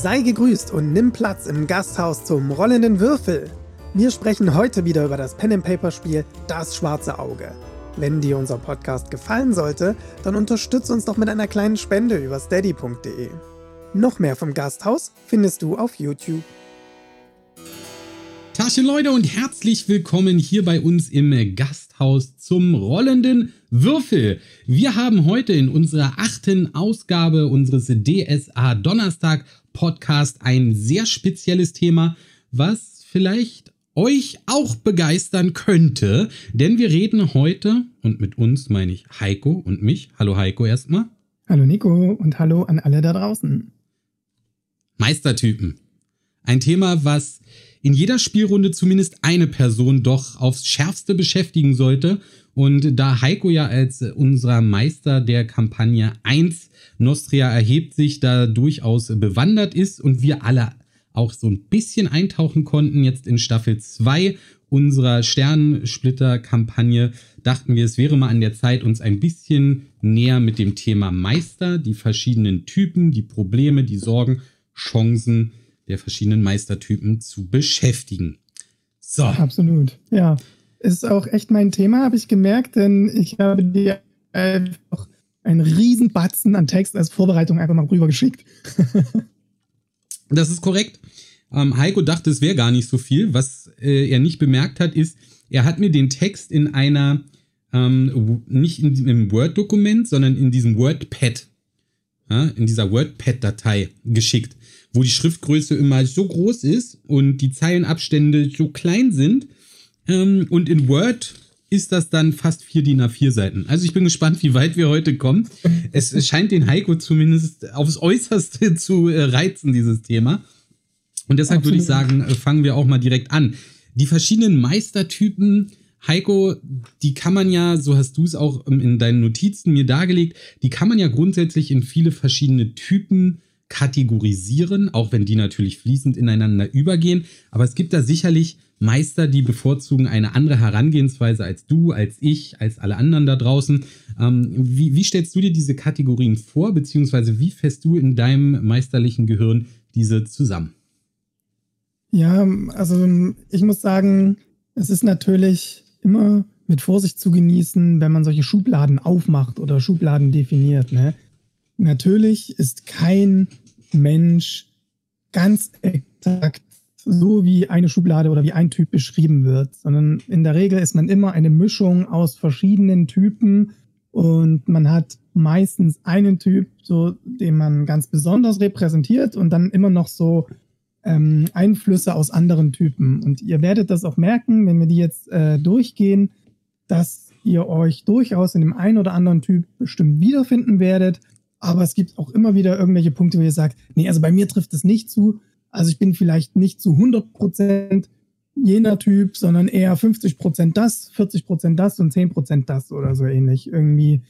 Sei gegrüßt und nimm Platz im Gasthaus zum rollenden Würfel. Wir sprechen heute wieder über das Pen and Paper Spiel Das schwarze Auge. Wenn dir unser Podcast gefallen sollte, dann unterstütz uns doch mit einer kleinen Spende über steady.de. Noch mehr vom Gasthaus findest du auf YouTube. Tasche Leute und herzlich willkommen hier bei uns im Gasthaus zum rollenden Würfel. Wir haben heute in unserer achten Ausgabe unseres DSA Donnerstag Podcast ein sehr spezielles Thema, was vielleicht euch auch begeistern könnte, denn wir reden heute, und mit uns meine ich Heiko und mich. Hallo Heiko erstmal. Hallo Nico und hallo an alle da draußen. Meistertypen. Ein Thema, was in jeder Spielrunde zumindest eine Person doch aufs Schärfste beschäftigen sollte. Und da Heiko ja als unser Meister der Kampagne 1 Nostria erhebt sich da durchaus bewandert ist und wir alle auch so ein bisschen eintauchen konnten, jetzt in Staffel 2 unserer Sternensplitter-Kampagne, dachten wir, es wäre mal an der Zeit, uns ein bisschen näher mit dem Thema Meister, die verschiedenen Typen, die Probleme, die Sorgen, Chancen der verschiedenen Meistertypen zu beschäftigen. So. Absolut. Ja. Ist auch echt mein Thema, habe ich gemerkt, denn ich habe dir einfach einen riesen Batzen an Text als Vorbereitung einfach mal rübergeschickt. Das ist korrekt. Ähm, Heiko dachte, es wäre gar nicht so viel. Was äh, er nicht bemerkt hat, ist, er hat mir den Text in einer, ähm, nicht in, einem Word-Dokument, sondern in diesem WordPad, ja, in dieser WordPad-Datei geschickt, wo die Schriftgröße immer so groß ist und die Zeilenabstände so klein sind. Ähm, und in Word ist das dann fast vier DIN A4 Seiten. Also ich bin gespannt, wie weit wir heute kommen. Es scheint den Heiko zumindest aufs Äußerste zu äh, reizen, dieses Thema. Und deshalb würde ich sagen, äh, fangen wir auch mal direkt an. Die verschiedenen Meistertypen, Heiko, die kann man ja, so hast du es auch ähm, in deinen Notizen mir dargelegt, die kann man ja grundsätzlich in viele verschiedene Typen kategorisieren, auch wenn die natürlich fließend ineinander übergehen. Aber es gibt da sicherlich Meister, die bevorzugen eine andere Herangehensweise als du, als ich, als alle anderen da draußen. Ähm, wie, wie stellst du dir diese Kategorien vor, beziehungsweise wie fässt du in deinem meisterlichen Gehirn diese zusammen? Ja, also ich muss sagen, es ist natürlich immer mit Vorsicht zu genießen, wenn man solche Schubladen aufmacht oder Schubladen definiert. Ne? Natürlich ist kein Mensch ganz exakt so wie eine Schublade oder wie ein Typ beschrieben wird, sondern in der Regel ist man immer eine Mischung aus verschiedenen Typen und man hat meistens einen Typ, so den man ganz besonders repräsentiert und dann immer noch so ähm, Einflüsse aus anderen Typen. Und ihr werdet das auch merken, wenn wir die jetzt äh, durchgehen, dass ihr euch durchaus in dem einen oder anderen Typ bestimmt wiederfinden werdet. Aber es gibt auch immer wieder irgendwelche Punkte, wo ihr sagt, nee, also bei mir trifft es nicht zu. Also ich bin vielleicht nicht zu 100 Prozent jener Typ, sondern eher 50 Prozent das, 40 Prozent das und 10 Prozent das oder so ähnlich. Irgendwie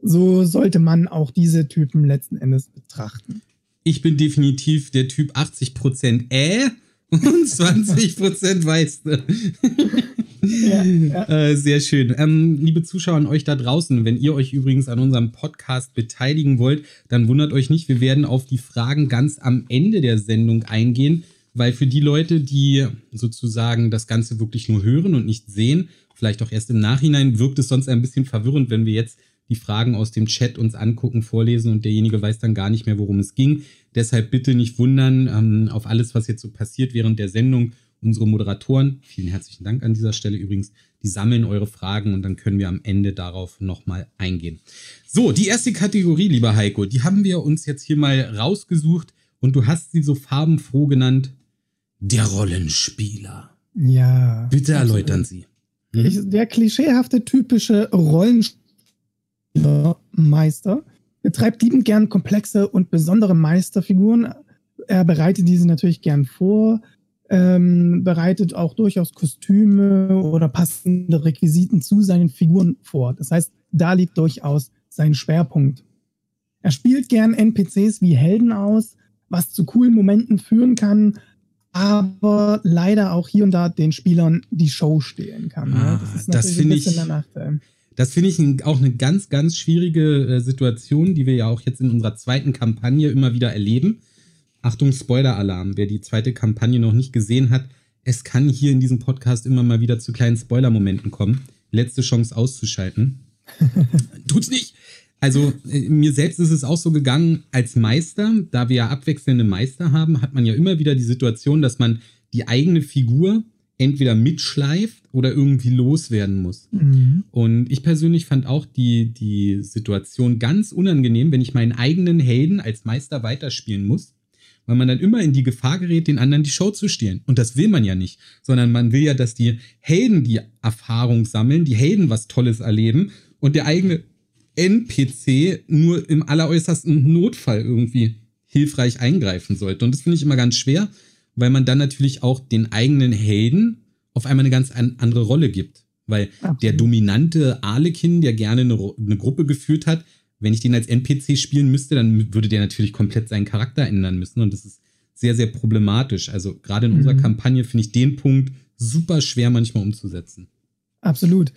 so sollte man auch diese Typen letzten Endes betrachten. Ich bin definitiv der Typ 80 Prozent äh und 20 Prozent weißt du. Ja, ja. Äh, sehr schön. Ähm, liebe Zuschauer an euch da draußen, wenn ihr euch übrigens an unserem Podcast beteiligen wollt, dann wundert euch nicht, wir werden auf die Fragen ganz am Ende der Sendung eingehen, weil für die Leute, die sozusagen das Ganze wirklich nur hören und nicht sehen, vielleicht auch erst im Nachhinein, wirkt es sonst ein bisschen verwirrend, wenn wir jetzt die Fragen aus dem Chat uns angucken, vorlesen und derjenige weiß dann gar nicht mehr, worum es ging. Deshalb bitte nicht wundern ähm, auf alles, was jetzt so passiert während der Sendung. Unsere Moderatoren, vielen herzlichen Dank an dieser Stelle übrigens, die sammeln eure Fragen und dann können wir am Ende darauf nochmal eingehen. So, die erste Kategorie, lieber Heiko, die haben wir uns jetzt hier mal rausgesucht und du hast sie so farbenfroh genannt. Der Rollenspieler. Ja. Bitte erläutern Sie. Hm? Der klischeehafte, typische Rollenspielermeister betreibt liebend gern komplexe und besondere Meisterfiguren. Er bereitet diese natürlich gern vor, ähm, bereitet auch durchaus Kostüme oder passende Requisiten zu seinen Figuren vor. Das heißt, da liegt durchaus sein Schwerpunkt. Er spielt gern NPCs wie Helden aus, was zu coolen Momenten führen kann, aber leider auch hier und da den Spielern die Show stehlen kann. Ah, Das ist natürlich das ein bisschen ich, der Nachteil. Das finde ich auch eine ganz, ganz schwierige äh, Situation, die wir ja auch jetzt in unserer zweiten Kampagne immer wieder erleben. Achtung, Spoiler-Alarm. Wer die zweite Kampagne noch nicht gesehen hat, es kann hier in diesem Podcast immer mal wieder zu kleinen Spoiler-Momenten kommen. Letzte Chance auszuschalten. Tut's nicht. Also äh, mir selbst ist es auch so gegangen als Meister, da wir ja abwechselnde Meister haben, hat man ja immer wieder die Situation, dass man die eigene Figur entweder mitschleift oder irgendwie loswerden muss. Mhm. Und ich persönlich fand auch die, die Situation ganz unangenehm, wenn ich meinen eigenen Helden als Meister weiterspielen muss, weil man dann immer in die Gefahr gerät, den anderen die Show zu stehlen. Und das will man ja nicht, sondern man will ja, dass die Helden die Erfahrung sammeln, die Helden was Tolles erleben und der eigene NPC nur im alleräußersten Notfall irgendwie hilfreich eingreifen sollte. Und das finde ich immer ganz schwer, weil man dann natürlich auch den eigenen Helden auf einmal eine ganz andere Rolle gibt. Weil Absolut. der dominante Arlekin, der gerne eine, eine, Gruppe geführt hat, wenn ich den als NPC spielen müsste, dann würde der natürlich komplett seinen Charakter ändern müssen. Und das ist sehr, sehr problematisch. Also gerade in mhm. unserer Kampagne finde ich den Punkt super schwer manchmal umzusetzen. Absolut.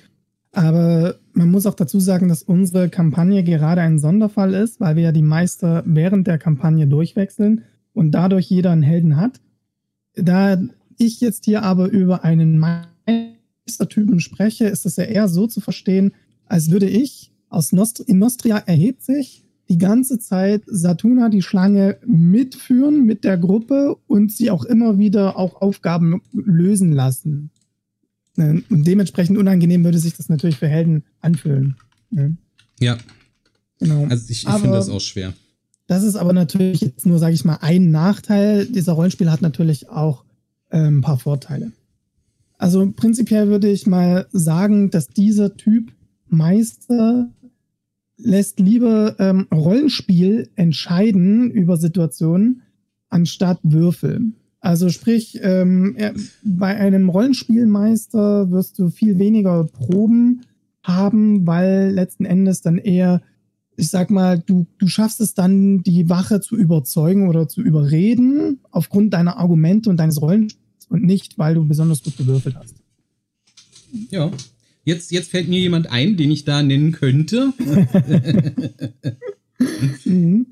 Aber man muss auch dazu sagen, dass unsere Kampagne gerade ein Sonderfall ist, weil wir ja die Meister während der Kampagne durchwechseln und dadurch jeder einen Helden hat. Da ich jetzt hier aber über einen Meistertypen spreche, ist es ja eher so zu verstehen, als würde ich aus Nost in Nostria erhebt sich die ganze Zeit Satuna die Schlange mitführen mit der Gruppe und sie auch immer wieder auch Aufgaben lösen lassen. Ne? Und dementsprechend unangenehm würde sich das natürlich für Helden anfühlen. Ne? Ja. Genau. Also ich, ich finde das auch schwer. Das ist aber natürlich jetzt nur, sage ich mal, ein Nachteil. Dieser Rollenspiel hat natürlich auch äh, ein paar Vorteile. Also prinzipiell würde ich mal sagen, dass dieser Typ Meister lässt lieber ähm, Rollenspiel entscheiden über Situationen anstatt Würfel. Also sprich, ähm, bei einem Rollenspielmeister wirst du viel weniger Proben haben, weil letzten Endes dann eher ich sag mal, du, du schaffst es dann, die Wache zu überzeugen oder zu überreden, aufgrund deiner Argumente und deines Rollenspiels und nicht, weil du besonders gut gewürfelt hast. Ja. Jetzt, jetzt fällt mir jemand ein, den ich da nennen könnte. Mhm.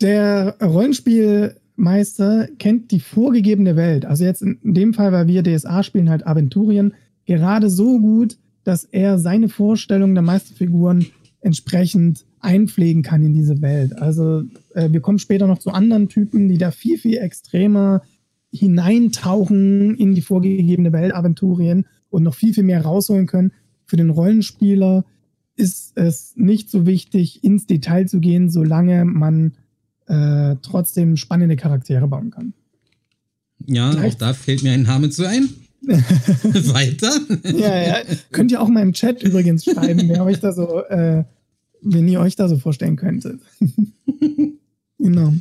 Der Rollenspielmeister kennt die vorgegebene Welt. Also jetzt in dem Fall, weil wir DSA spielen, halt Aventurien, gerade so gut, dass er seine Vorstellung der Meisterfiguren entsprechend einpflegen kann in diese Welt. Also äh, wir kommen später noch zu anderen Typen, die da viel, viel extremer hineintauchen in die vorgegebene Welt Aventurien und noch viel, viel mehr rausholen können. Für den Rollenspieler ist es nicht so wichtig, ins Detail zu gehen, solange man äh, trotzdem spannende Charaktere bauen kann. Ja, auch da fällt mir ein Name zu ein. Weiter? ja, ja. Könnt ihr auch mal im Chat übrigens schreiben, wer euch da so äh, wenn ihr euch da so vorstellen könntet. genau.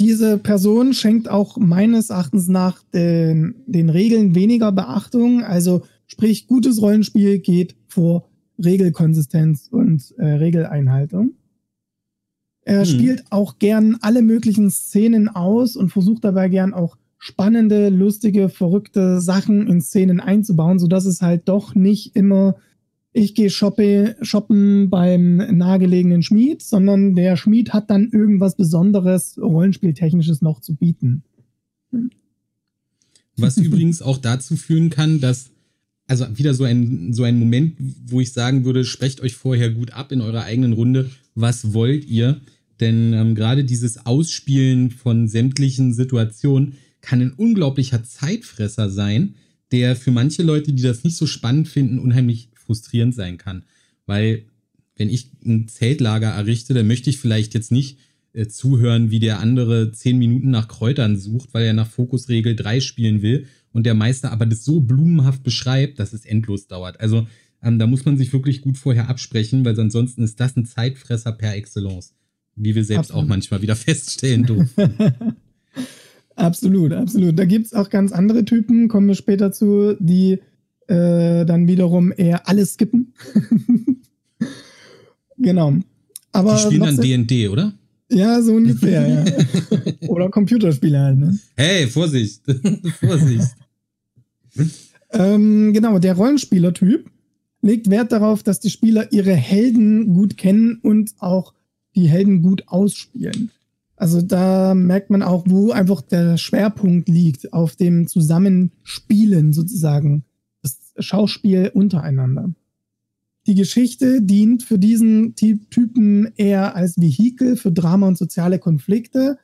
Diese Person schenkt auch meines Erachtens nach den, den Regeln weniger Beachtung. Also sprich, gutes Rollenspiel geht vor Regelkonsistenz und äh, Regeleinhaltung. Er hm. spielt auch gern alle möglichen Szenen aus und versucht dabei gern auch spannende, lustige, verrückte Sachen in Szenen einzubauen, sodass es halt doch nicht immer ich gehe shoppe, shoppen beim nahegelegenen Schmied, sondern der Schmied hat dann irgendwas Besonderes, Rollenspieltechnisches noch zu bieten. Was übrigens auch dazu führen kann, dass, also wieder so ein, so ein Moment, wo ich sagen würde, sprecht euch vorher gut ab in eurer eigenen Runde, was wollt ihr? Denn ähm, gerade dieses Ausspielen von sämtlichen Situationen kann ein unglaublicher Zeitfresser sein, der für manche Leute, die das nicht so spannend finden, unheimlich frustrierend sein kann. Weil, wenn ich ein Zeltlager errichte, dann möchte ich vielleicht jetzt nicht äh, zuhören, wie der andere zehn Minuten nach Kräutern sucht, weil er nach Fokusregel 3 spielen will und der Meister aber das so blumenhaft beschreibt, dass es endlos dauert. Also ähm, da muss man sich wirklich gut vorher absprechen, weil ansonsten ist das ein Zeitfresser per Excellence. Wie wir selbst absolut. auch manchmal wieder feststellen dürfen. absolut, absolut. Da gibt es auch ganz andere Typen, kommen wir später zu, die äh, dann wiederum eher alles skippen. genau. Aber die spielen dann D&D, oder? Ja, so ungefähr, ja. Oder Computerspiele halt, ne? Hey, Vorsicht! Vorsicht! ähm, genau, der Rollenspielertyp legt Wert darauf, dass die Spieler ihre Helden gut kennen und auch die Helden gut ausspielen. Also da merkt man auch, wo einfach der Schwerpunkt liegt, auf dem Zusammenspielen sozusagen, Schauspiel untereinander. Die Geschichte dient für diesen Typen eher als Vehikel für Drama und soziale Konflikte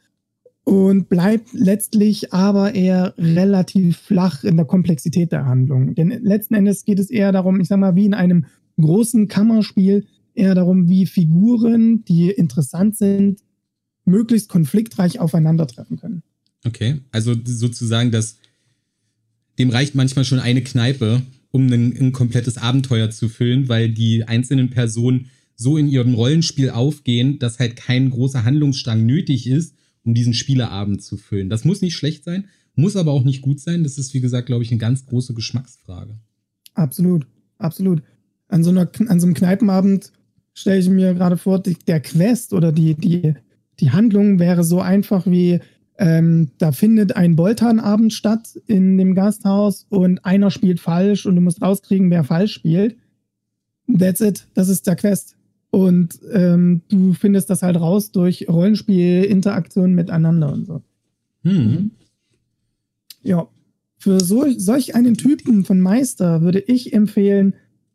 und bleibt letztlich aber eher relativ flach in der Komplexität der Handlung. Denn letzten Endes geht es eher darum, ich sag mal, wie in einem großen Kammerspiel, eher darum, wie Figuren, die interessant sind, möglichst konfliktreich aufeinandertreffen können. Okay, also sozusagen, dass dem reicht manchmal schon eine Kneipe, um ein, ein komplettes Abenteuer zu füllen, weil die einzelnen Personen so in ihrem Rollenspiel aufgehen, dass halt kein großer Handlungsstrang nötig ist, um diesen Spieleabend zu füllen. Das muss nicht schlecht sein, muss aber auch nicht gut sein. Das ist, wie gesagt, glaube ich, eine ganz große Geschmacksfrage. Absolut, absolut. An so, einer, an so einem Kneipenabend stelle ich mir gerade vor, die, der Quest oder die, die, die Handlung wäre so einfach wie, ähm, da findet ein Boltanabend statt in dem Gasthaus und einer spielt falsch und du musst rauskriegen, wer falsch spielt. That's it. Das ist der Quest. Und ähm, du findest das halt raus durch Rollenspiel, Interaktion miteinander und so. Hm. Ja. Für so, solch einen Typen von Meister würde ich empfehlen,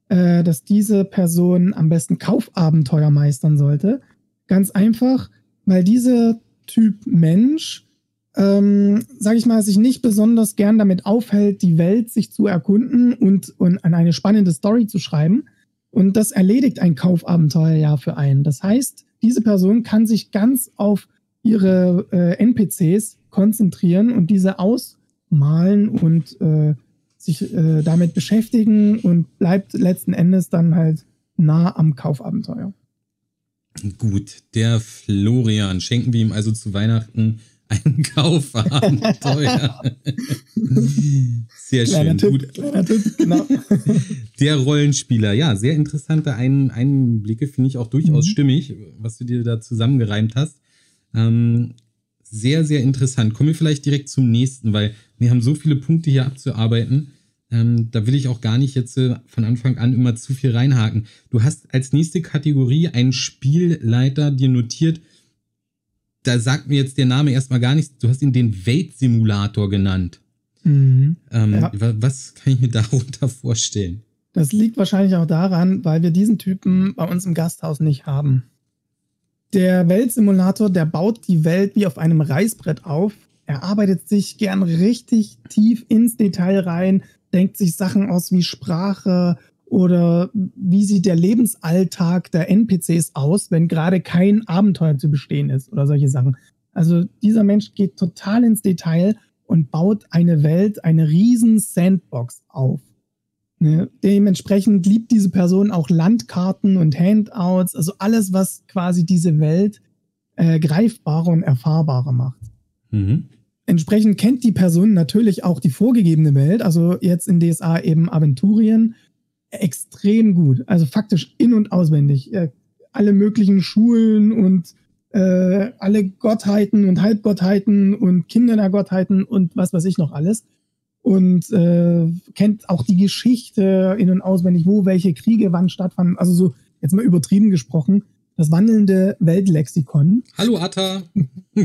äh, dass diese Person am besten Kaufabenteuer meistern sollte. Ganz einfach, weil dieser Typ Mensch ähm, sage ich mal, sich nicht besonders gern damit aufhält, die Welt sich zu erkunden und, und an eine spannende Story zu schreiben. Und das erledigt ein Kaufabenteuer ja für einen. Das heißt, diese Person kann sich ganz auf ihre äh, NPCs konzentrieren und diese ausmalen und äh, sich äh, damit beschäftigen und bleibt letzten Endes dann halt nah am Kaufabenteuer. Gut, der Florian, schenken wir ihm also zu Weihnachten ein Kaufabenteuer. sehr kleiner schön. Tipp, Gut. Kleiner Tipp, genau. Der Rollenspieler, ja, sehr interessante Ein Einblicke, finde ich auch durchaus mhm. stimmig, was du dir da zusammengereimt hast. Ähm, sehr, sehr interessant. Kommen wir vielleicht direkt zum nächsten, weil wir haben so viele Punkte hier abzuarbeiten. Ähm, da will ich auch gar nicht jetzt äh, von Anfang an immer zu viel reinhaken. Du hast als nächste Kategorie einen Spielleiter dir notiert, da sagt mir jetzt der Name erstmal gar nichts. Du hast ihn den Weltsimulator genannt. Mhm. Ähm, ja. Was kann ich mir darunter vorstellen? Das liegt wahrscheinlich auch daran, weil wir diesen Typen bei uns im Gasthaus nicht haben. Der Weltsimulator, der baut die Welt wie auf einem Reißbrett auf. Er arbeitet sich gern richtig tief ins Detail rein, denkt sich Sachen aus wie Sprache, oder wie sieht der Lebensalltag der NPCs aus, wenn gerade kein Abenteuer zu bestehen ist oder solche Sachen. Also dieser Mensch geht total ins Detail und baut eine Welt, eine riesen Sandbox auf. Ne? Dementsprechend liebt diese Person auch Landkarten und Handouts, also alles, was quasi diese Welt äh, greifbarer und erfahrbarer macht. Mhm. Entsprechend kennt die Person natürlich auch die vorgegebene Welt, also jetzt in DSA eben Aventurien extrem gut. Also faktisch in- und auswendig. Äh, alle möglichen Schulen und äh, alle Gottheiten und Halbgottheiten und Kinder der Gottheiten und was weiß ich noch alles. Und äh, kennt auch die Geschichte in- und auswendig, wo welche Kriege wann stattfanden. Also so, jetzt mal übertrieben gesprochen, das wandelnde Weltlexikon. Hallo Atta.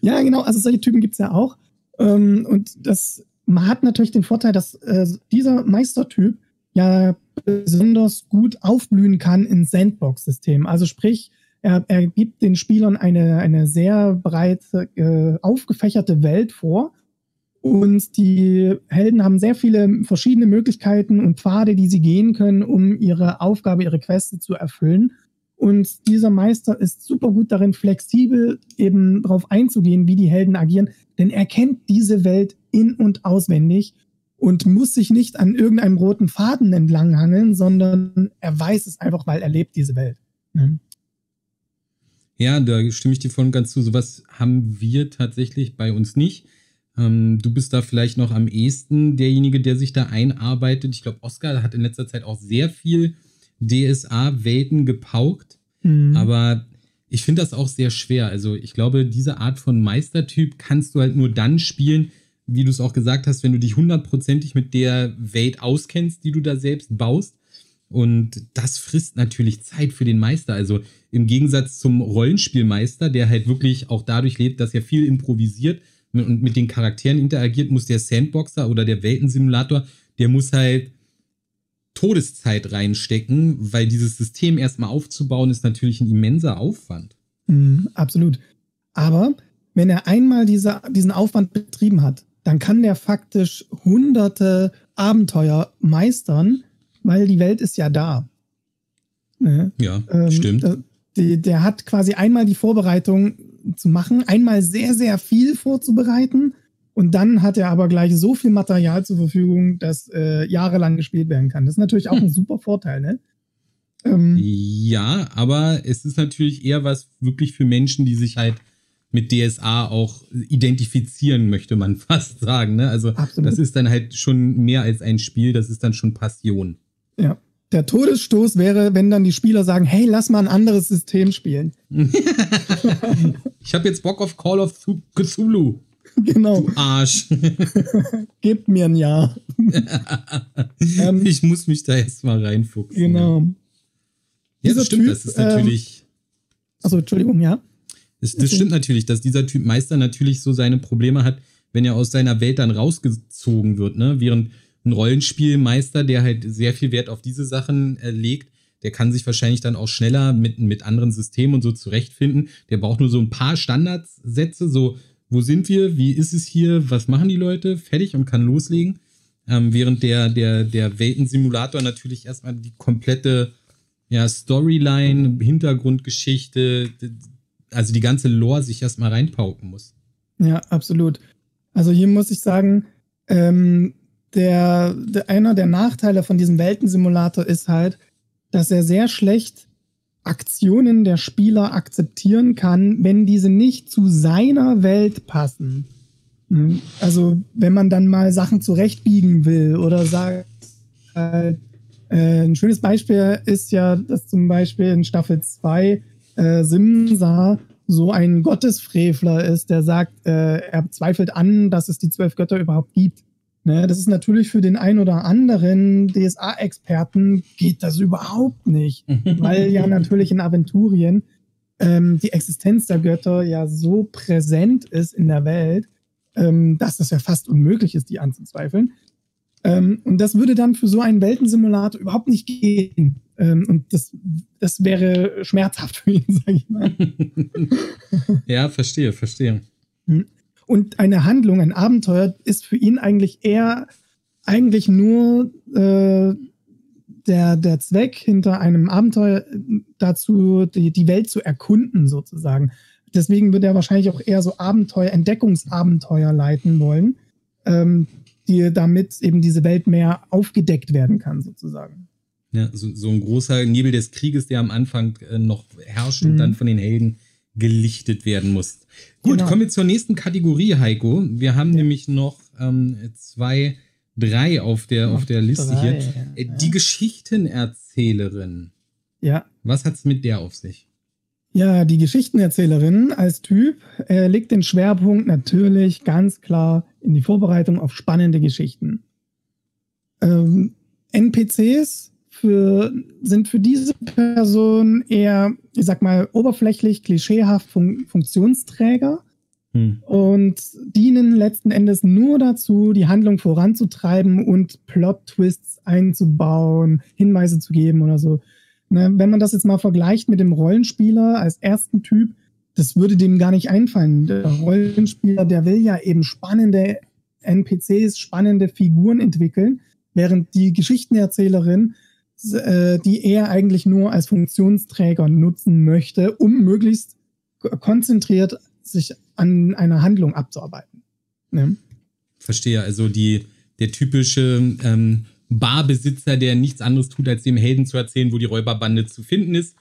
ja, genau, also solche Typen gibt's ja auch. Ähm, und das man hat natürlich den Vorteil, dass äh, dieser Meistertyp ja besonders gut aufblühen kann in Sandbox-Systemen. Also sprich, er, er, gibt den Spielern eine, eine sehr breit äh, aufgefächerte Welt vor. Und die Helden haben sehr viele verschiedene Möglichkeiten und Pfade, die sie gehen können, um ihre Aufgabe, ihre Queste zu erfüllen. Und dieser Meister ist super gut darin, flexibel eben darauf einzugehen, wie die Helden agieren, denn er kennt diese Welt in- und auswendig und muss sich nicht an irgendeinem roten Faden entlanghangeln, sondern er weiß es einfach, weil er lebt diese Welt. Ne? Ja, da stimme ich dir voll und ganz zu. Sowas haben wir tatsächlich bei uns nicht. Ähm, du bist da vielleicht noch am ehesten derjenige, der sich da einarbeitet. Ich glaube, Oscar hat in letzter Zeit auch sehr viel DSA-Welten gepaukt. Mhm. Aber ich finde das auch sehr schwer. Also ich glaube, diese Art von Meistertyp kannst du halt nur dann spielen, wie du es auch gesagt hast, wenn du dich hundertprozentig mit der Welt auskennst, die du da selbst baust. Und das frisst natürlich Zeit für den Meister. Also im Gegensatz zum Rollenspielmeister, der halt wirklich auch dadurch lebt, dass er viel improvisiert und mit den Charakteren interagiert, muss der Sandboxer oder der Weltensimulator, der muss halt Todeszeit reinstecken, weil dieses System erstmal aufzubauen, ist natürlich ein immenser Aufwand. Mhm, absolut. Aber wenn er einmal diese, diesen Aufwand betrieben hat, dann kann der faktisch hunderte Abenteuer meistern, weil die Welt ist ja da. Ne? Ja, ähm, stimmt. Äh, die, der hat quasi einmal die Vorbereitung zu machen, einmal sehr, sehr viel vorzubereiten und dann hat er aber gleich so viel Material zur Verfügung, dass äh, jahrelang gespielt werden kann. Das ist natürlich auch hm. ein super Vorteil, ne? Ähm, ja, aber es ist natürlich eher was wirklich für Menschen, die sich halt mit DSA auch identifizieren, möchte man fast sagen. Ne? Also absolut. das ist dann halt schon mehr als ein Spiel, das ist dann schon Passion. Ja. Der Todesstoß wäre, wenn dann die Spieler sagen, hey, lass mal ein anderes System spielen. ich habe jetzt Bock auf Call of Cthulhu. Genau. Du Arsch. Gib mir ein Jahr. ähm, ich muss mich da jetzt mal reinfuchsen. Genau. Ja, das stimmt, typ, das ist natürlich. Ähm, also Entschuldigung, ja. Das, das stimmt natürlich, dass dieser Typ Meister natürlich so seine Probleme hat, wenn er aus seiner Welt dann rausgezogen wird, ne? Während ein Rollenspielmeister, der halt sehr viel Wert auf diese Sachen äh, legt, der kann sich wahrscheinlich dann auch schneller mit, mit anderen Systemen und so zurechtfinden. Der braucht nur so ein paar Standardsätze, so, wo sind wir, wie ist es hier, was machen die Leute, fertig und kann loslegen. Ähm, während der, der, der Weltensimulator natürlich erstmal die komplette ja, Storyline, Hintergrundgeschichte, also die ganze Lore sich erstmal reinpauken muss. Ja, absolut. Also hier muss ich sagen, ähm, der, der, einer der Nachteile von diesem Weltensimulator ist halt, dass er sehr schlecht Aktionen der Spieler akzeptieren kann, wenn diese nicht zu seiner Welt passen. Hm, also wenn man dann mal Sachen zurechtbiegen will oder sagt, äh, äh, ein schönes Beispiel ist ja, dass zum Beispiel in Staffel 2 äh, Simsa so ein Gottesfrevler ist, der sagt, äh, er zweifelt an, dass es die zwölf Götter überhaupt gibt. Ne, das ist natürlich für den ein oder anderen DSA-Experten geht das überhaupt nicht, weil ja natürlich in Aventurien ähm, die Existenz der Götter ja so präsent ist in der Welt, ähm, dass das ja fast unmöglich ist, die anzuzweifeln. Ähm, und das würde dann für so einen Weltensimulator überhaupt nicht gehen. Ähm, und das, das wäre schmerzhaft für ihn, sag ich mal. ja, verstehe, verstehe. Und eine Handlung, ein Abenteuer ist für ihn eigentlich eher eigentlich nur äh, der, der Zweck hinter einem Abenteuer dazu, die, die Welt zu erkunden, sozusagen. Deswegen würde er wahrscheinlich auch eher so Abenteuer, Entdeckungsabenteuer leiten wollen. Ähm, die, damit eben diese Welt mehr aufgedeckt werden kann, sozusagen. Ja, so, so ein großer Nebel des Krieges, der am Anfang äh, noch herrscht mhm. und dann von den Helden gelichtet werden muss. Gut, genau. kommen wir zur nächsten Kategorie, Heiko. Wir haben ja. nämlich noch ähm, zwei, drei auf der, auf der Liste drei, hier. Äh, ja. Die Geschichtenerzählerin. Ja. Was hat es mit der auf sich? Ja, die Geschichtenerzählerin als Typ äh, legt den Schwerpunkt natürlich ganz klar in die Vorbereitung auf spannende Geschichten. Ähm, NPCs für, sind für diese Person eher, ich sag mal, oberflächlich, klischeehaft Fun Funktionsträger hm. und dienen letzten Endes nur dazu, die Handlung voranzutreiben und Plot-Twists einzubauen, Hinweise zu geben oder so. Ne, wenn man das jetzt mal vergleicht mit dem Rollenspieler als ersten Typ, das würde dem gar nicht einfallen. Der Rollenspieler, der will ja eben spannende NPCs, spannende Figuren entwickeln, während die Geschichtenerzählerin äh, die er eigentlich nur als Funktionsträger nutzen möchte, um möglichst konzentriert sich an einer Handlung abzuarbeiten. Ne? Verstehe, also die, der typische ähm, Barbesitzer, der nichts anderes tut, als dem Helden zu erzählen, wo die Räuberbande zu finden ist.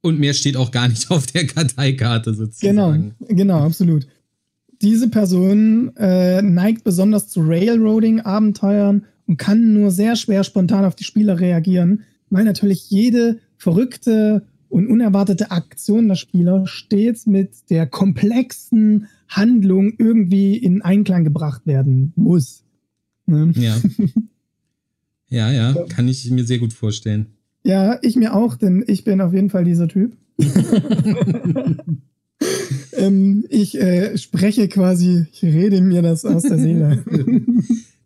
Und mehr steht auch gar nicht auf der Karteikarte sozusagen. Genau, genau, absolut. Diese Person äh, neigt besonders zu Railroading-Abenteuern und kann nur sehr schwer spontan auf die Spieler reagieren, weil natürlich jede verrückte und unerwartete Aktion der Spieler stets mit der komplexen Handlung irgendwie in Einklang gebracht werden muss. Ne? Ja. Ja, ja, kann ich mir sehr gut vorstellen. Ja, ich mir auch, denn ich bin auf jeden Fall dieser Typ. ähm, ich äh, spreche quasi, ich rede mir das aus der Seele.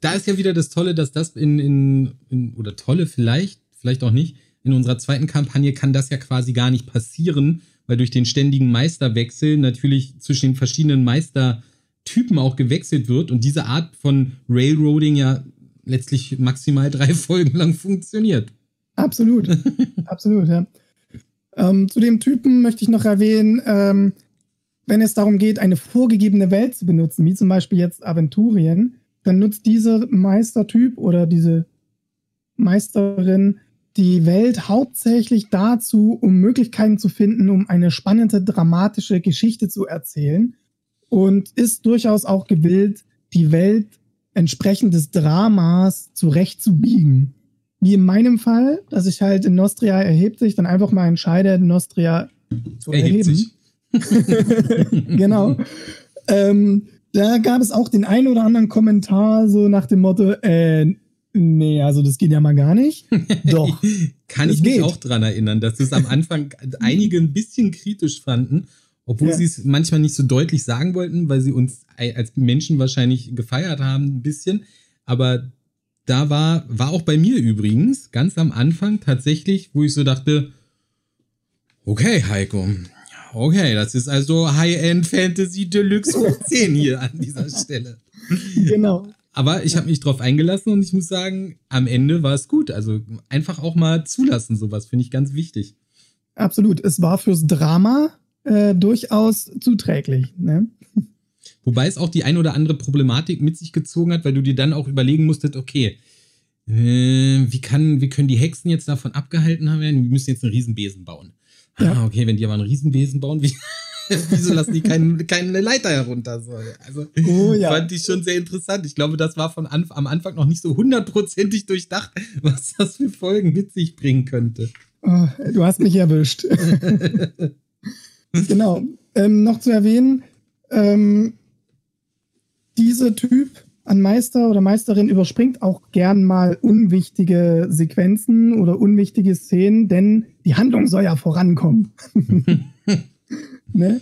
Da ist ja wieder das Tolle, dass das in, in, in, oder Tolle vielleicht, vielleicht auch nicht, in unserer zweiten Kampagne kann das ja quasi gar nicht passieren, weil durch den ständigen Meisterwechsel natürlich zwischen den verschiedenen Meistertypen auch gewechselt wird und diese Art von Railroading ja letztlich maximal drei Folgen lang funktioniert. Absolut, absolut, ja. Ähm, zu dem Typen möchte ich noch erwähnen, ähm, wenn es darum geht, eine vorgegebene Welt zu benutzen, wie zum Beispiel jetzt Aventurien, dann nutzt dieser Meistertyp oder diese Meisterin die Welt hauptsächlich dazu, um Möglichkeiten zu finden, um eine spannende, dramatische Geschichte zu erzählen und ist durchaus auch gewillt, die Welt entsprechend des Dramas zurechtzubiegen. Wie in meinem Fall, dass ich halt in Nostria erhebt sich, dann einfach mal entscheide, Nostria zu erhebt erheben. Genau. Ähm, da gab es auch den einen oder anderen Kommentar so nach dem Motto, äh, nee, also das geht ja mal gar nicht. Doch. Kann ich mich auch dran erinnern, dass es am Anfang einige ein bisschen kritisch fanden, obwohl ja. sie es manchmal nicht so deutlich sagen wollten, weil sie uns als Menschen wahrscheinlich gefeiert haben, ein bisschen. Aber da war, war auch bei mir übrigens ganz am Anfang tatsächlich, wo ich so dachte, okay, Heiko, okay, das ist also High-End Fantasy Deluxe hoch 10 hier an dieser Stelle. Genau. Aber ich habe mich drauf eingelassen und ich muss sagen, am Ende war es gut. Also einfach auch mal zulassen, sowas finde ich ganz wichtig. Absolut. Es war fürs Drama äh, durchaus zuträglich. Ne? Wobei es auch die ein oder andere Problematik mit sich gezogen hat, weil du dir dann auch überlegen musstest, okay, äh, wie, kann, wie können die Hexen jetzt davon abgehalten haben? Wir müssen jetzt einen Riesenbesen bauen. Ja. Ah, okay, wenn die aber einen Riesenbesen bauen, wie, wieso lassen die kein, keine Leiter herunter? So, also oh, ja. fand ich schon sehr interessant. Ich glaube, das war von Anf am Anfang noch nicht so hundertprozentig durchdacht, was das für Folgen mit sich bringen könnte. Oh, du hast mich erwischt. genau. Ähm, noch zu erwähnen, ähm, dieser Typ an Meister oder Meisterin überspringt auch gern mal unwichtige Sequenzen oder unwichtige Szenen, denn die Handlung soll ja vorankommen. ne?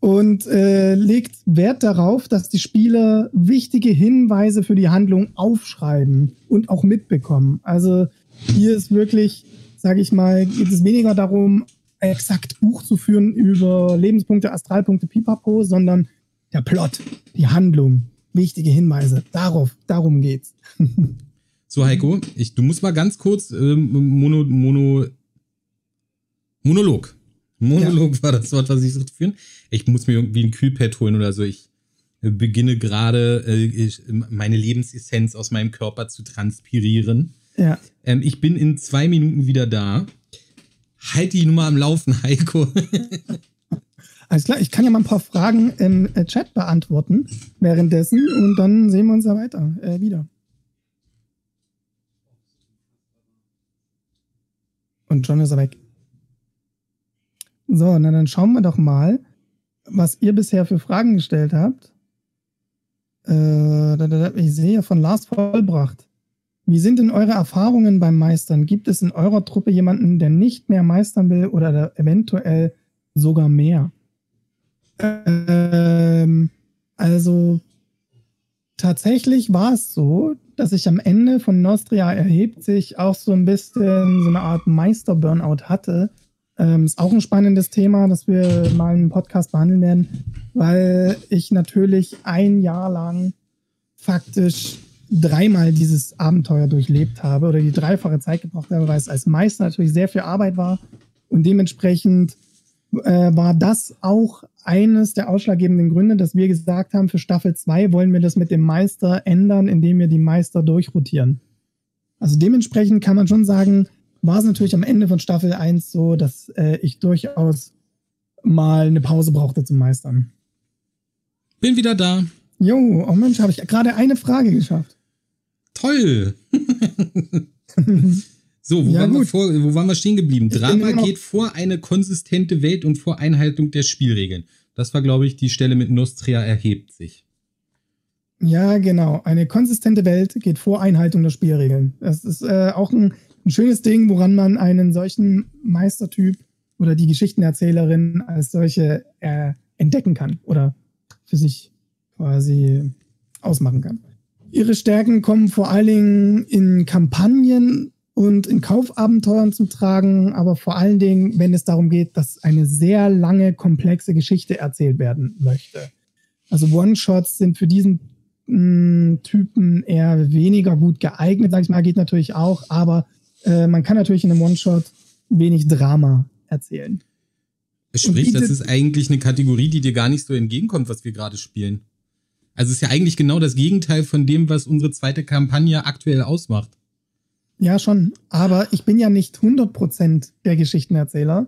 Und äh, legt Wert darauf, dass die Spieler wichtige Hinweise für die Handlung aufschreiben und auch mitbekommen. Also hier ist wirklich, sage ich mal, geht es weniger darum, exakt Buch zu führen über Lebenspunkte, Astralpunkte, Pipapo, sondern der Plot, die Handlung, wichtige Hinweise. Darauf, darum geht's. so, Heiko, ich, du musst mal ganz kurz ähm, Mono, Mono, Monolog. Monolog ja. war das Wort, was ich so führen. Ich muss mir irgendwie ein Kühlpad holen oder so. Ich äh, beginne gerade äh, meine Lebensessenz aus meinem Körper zu transpirieren. Ja. Ähm, ich bin in zwei Minuten wieder da. Halt die Nummer am Laufen, Heiko. Alles klar, ich kann ja mal ein paar Fragen im äh, Chat beantworten währenddessen und dann sehen wir uns da weiter äh, wieder. Und John ist weg. So, na dann schauen wir doch mal, was ihr bisher für Fragen gestellt habt. Äh, ich sehe von Lars Vollbracht. Wie sind denn eure Erfahrungen beim Meistern? Gibt es in eurer Truppe jemanden, der nicht mehr meistern will oder eventuell sogar mehr? Ähm, also tatsächlich war es so, dass ich am Ende von Nostria erhebt sich auch so ein bisschen so eine Art Meister-Burnout hatte. Ähm, ist auch ein spannendes Thema, das wir mal im Podcast behandeln werden, weil ich natürlich ein Jahr lang faktisch dreimal dieses Abenteuer durchlebt habe oder die dreifache Zeit gebraucht habe, weil es als Meister natürlich sehr viel Arbeit war und dementsprechend äh, war das auch eines der ausschlaggebenden Gründe, dass wir gesagt haben, für Staffel 2 wollen wir das mit dem Meister ändern, indem wir die Meister durchrotieren. Also dementsprechend kann man schon sagen, war es natürlich am Ende von Staffel 1 so, dass äh, ich durchaus mal eine Pause brauchte zum Meistern. Bin wieder da. Jo, oh Mensch, habe ich gerade eine Frage geschafft. Toll. So, wo, ja, waren wir vor, wo waren wir stehen geblieben? Drama geht vor eine konsistente Welt und vor Einhaltung der Spielregeln. Das war, glaube ich, die Stelle mit Nostria erhebt sich. Ja, genau. Eine konsistente Welt geht vor Einhaltung der Spielregeln. Das ist äh, auch ein ein schönes Ding, woran man einen solchen Meistertyp oder die Geschichtenerzählerin als solche äh, entdecken kann oder für sich quasi ausmachen kann. Ihre Stärken kommen vor allen Dingen in Kampagnen und in Kaufabenteuern zum Tragen, aber vor allen Dingen, wenn es darum geht, dass eine sehr lange, komplexe Geschichte erzählt werden möchte. Also One-Shots sind für diesen mh, mm, Typen eher weniger gut geeignet, sag ich mal, geht natürlich auch, aber äh, man kann natürlich in einem One-Shot wenig Drama erzählen. Sprich, das ist eigentlich eine Kategorie, die dir gar nicht so entgegenkommt, was wir gerade spielen. Also es ist ja eigentlich genau das Gegenteil von dem, was unsere zweite Kampagne aktuell ausmacht. Ja, schon. Aber ich bin ja nicht 100% der Geschichtenerzähler.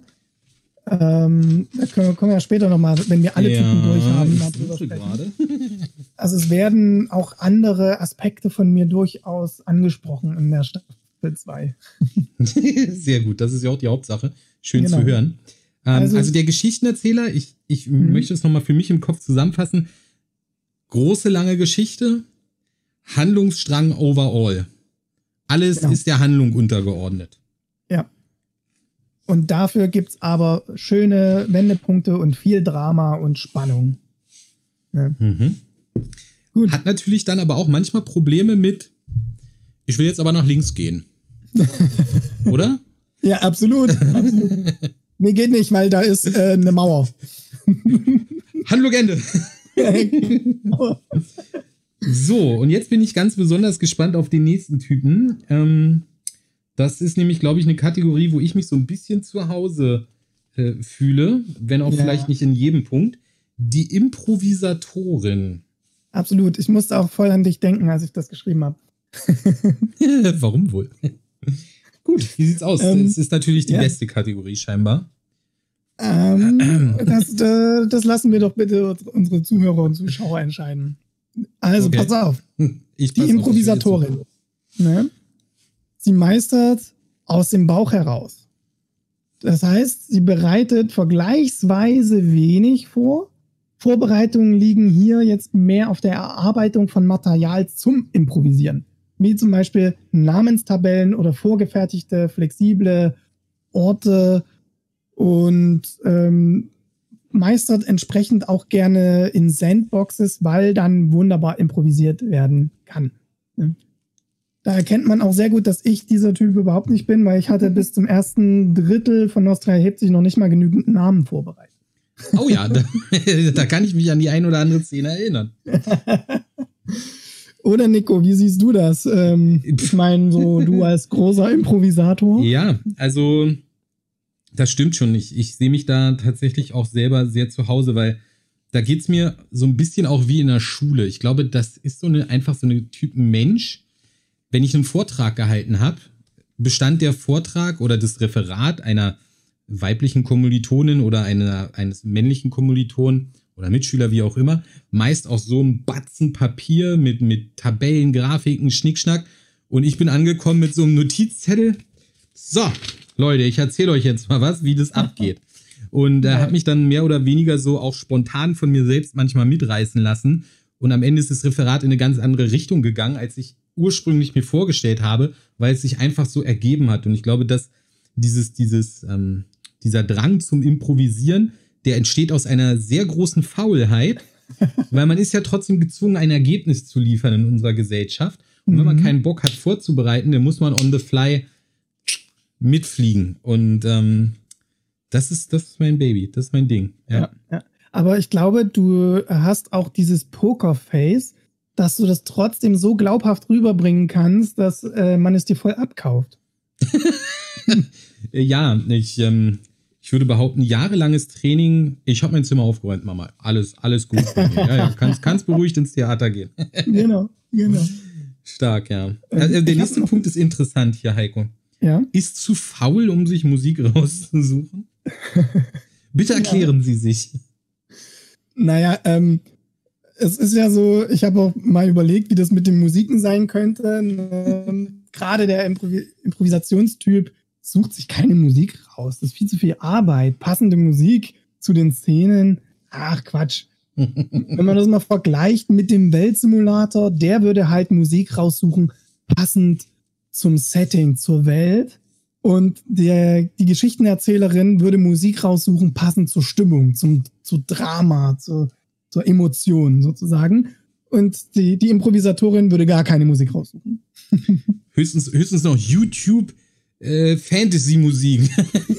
Ähm, da können wir, können wir ja später nochmal, wenn wir alle ja, Typen durch haben. Also es werden auch andere Aspekte von mir durchaus angesprochen in der Staffel 2. Sehr gut, das ist ja auch die Hauptsache. Schön genau. zu hören. Ähm, also, also, der Geschichtenerzähler, ich, ich mhm. möchte es nochmal für mich im Kopf zusammenfassen. Große, lange Geschichte, Handlungsstrang overall. Alles genau. ist der Handlung untergeordnet. Ja. Und dafür gibt es aber schöne Wendepunkte und viel Drama und Spannung. Ja. Mhm. Gut. Hat natürlich dann aber auch manchmal Probleme mit, ich will jetzt aber nach links gehen. Oder? Ja, absolut. absolut. Nee, geht nicht, weil da ist äh, eine Mauer. Handlung Ende. so, und jetzt bin ich ganz besonders gespannt auf den nächsten Typen. Ähm, das ist nämlich, glaube ich, eine Kategorie, wo ich mich so ein bisschen zu Hause äh, fühle, wenn auch ja. vielleicht nicht in jedem Punkt. Die Improvisatorin. Absolut. Ich musste auch voll an dich denken, als ich das geschrieben habe. Warum wohl? Gut, wie sieht's aus? Ähm, das ist natürlich die ja. beste Kategorie scheinbar. Ähm, das, äh, das, lassen wir doch bitte unsere Zuhörer und Zuschauer entscheiden. Also okay. pass auf. die Improvisatorin. Ne? Sie meistert aus dem Bauch heraus. Das heißt, sie bereitet vergleichsweise wenig vor. Vorbereitungen liegen hier jetzt mehr auf der Erarbeitung von Material zum Improvisieren wie zum Beispiel Namenstabellen oder vorgefertigte, flexible Orte und ähm, meistert entsprechend auch gerne in Sandboxes, weil dann wunderbar improvisiert werden kann. Ne? Da erkennt man auch sehr gut, dass ich dieser Typ überhaupt nicht bin, weil ich hatte bis zum ersten Drittel von Nostra hebt sich noch nicht mal genügend Namen vorbereitet. Oh ja, da, da kann ich mich an die ein oder andere Szene erinnern. Oder Nico, wie siehst du das? Ähm, ich meine, so du als großer Improvisator. Ja, also das stimmt schon. Ich, ich sehe mich da tatsächlich auch selber sehr zu Hause, weil da geht es mir so ein bisschen auch wie in der Schule. Ich glaube, das ist so eine einfach so eine Typ Mensch. Wenn ich einen Vortrag gehalten habe, bestand der Vortrag oder das Referat einer weiblichen Kommilitonin oder einer, eines männlichen Kommilitonen oder Mitschüler, wie auch immer, meist aus so einem Batzen Papier mit, mit Tabellen, Grafiken, Schnickschnack. Und ich bin angekommen mit so einem Notizzettel. So, Leute, ich erzähle euch jetzt mal was, wie das abgeht. Und er äh, hat mich dann mehr oder weniger so auch spontan von mir selbst manchmal mitreißen lassen. Und am Ende ist das Referat in eine ganz andere Richtung gegangen, als ich ursprünglich mir vorgestellt habe, weil es sich einfach so ergeben hat. Und ich glaube, dass dieses, dieses, ähm, dieser Drang zum Improvisieren, der entsteht aus einer sehr großen Faulheit, weil man ist ja trotzdem gezwungen, ein Ergebnis zu liefern in unserer Gesellschaft. Und wenn man mhm. keinen Bock hat vorzubereiten, dann muss man on the fly mitfliegen. Und ähm, das ist, das ist mein Baby, das ist mein Ding. Ja. ja, ja. Aber ich glaube, du hast auch dieses Pokerface, dass du das trotzdem so glaubhaft rüberbringen kannst, dass äh, man es dir voll abkauft. ja, ich, ähm, ich würde behaupten, jahrelanges Training. Ich habe mein Zimmer aufgeräumt, Mama. Alles, alles gut. Ja, ja, kannst, kannst beruhigt ins Theater gehen. genau, genau. Stark, ja. Also, der nächste Punkt ist interessant hier, Heiko. Ja? Ist zu faul, um sich Musik rauszusuchen? Bitte erklären ja. Sie sich. Naja, ähm, es ist ja so, ich habe auch mal überlegt, wie das mit den Musiken sein könnte. Ähm, Gerade der Improvis Improvisationstyp sucht sich keine Musik raus. Das ist viel zu viel Arbeit. Passende Musik zu den Szenen. Ach, Quatsch. Wenn man das mal vergleicht mit dem Weltsimulator, der würde halt Musik raussuchen, passend zum Setting, zur Welt. Und der, die Geschichtenerzählerin würde Musik raussuchen, passend zur Stimmung, zum, zu Drama, zur, zur Emotion sozusagen. Und die, die Improvisatorin würde gar keine Musik raussuchen. höchstens, höchstens noch YouTube äh, Fantasy-Musik.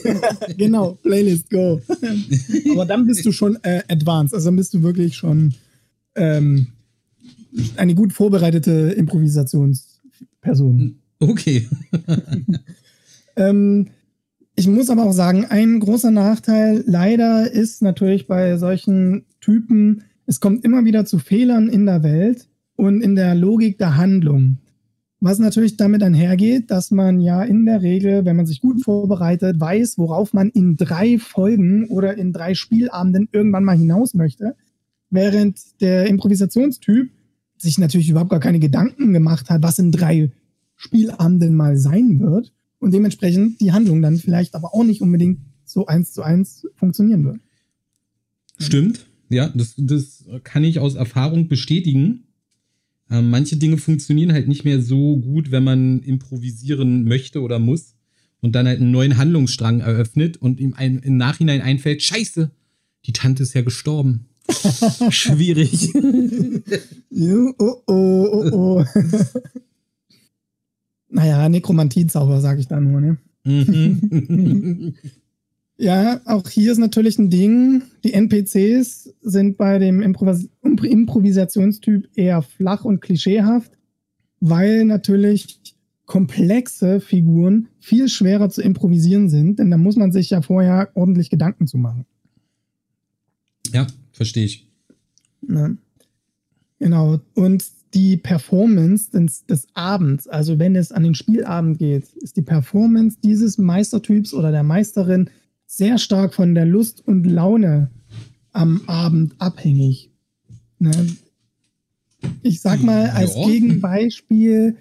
genau, Playlist Go. Aber dann bist du schon äh, advanced, also dann bist du wirklich schon ähm, eine gut vorbereitete Improvisationsperson. Okay. ähm, ich muss aber auch sagen, ein großer Nachteil leider ist natürlich bei solchen Typen, es kommt immer wieder zu Fehlern in der Welt und in der Logik der Handlung. Was natürlich damit einhergeht, dass man ja in der Regel, wenn man sich gut vorbereitet, weiß, worauf man in drei Folgen oder in drei Spielabenden irgendwann mal hinaus möchte. Während der Improvisationstyp sich natürlich überhaupt gar keine Gedanken gemacht hat, was in drei Spielabenden mal sein wird und dementsprechend die Handlung dann vielleicht aber auch nicht unbedingt so eins zu eins funktionieren wird. Stimmt, ja, das, das kann ich aus Erfahrung bestätigen. Ähm, manche Dinge funktionieren halt nicht mehr so gut, wenn man improvisieren möchte oder muss und dann halt einen neuen Handlungsstrang eröffnet und ihm ein, im Nachhinein einfällt, scheiße, die Tante ist ja gestorben. Schwierig. oh, oh, oh, oh. naja, Nekromantiezauber, sage ich da nur, ne? Mhm. ja, auch hier ist natürlich ein Ding. Die NPCs sind bei dem Improvis Improvisationstyp eher flach und klischeehaft, weil natürlich komplexe Figuren viel schwerer zu improvisieren sind, denn da muss man sich ja vorher ordentlich Gedanken zu machen. Ja, verstehe ich. Ne? Genau. Und die Performance des, des, Abends, also wenn es an den Spielabend geht, ist die Performance dieses Meistertyps oder der Meisterin sehr stark von der Lust und Laune am Abend abhängig. Ne? Ich sag mal als ja. Gegenbeispiel,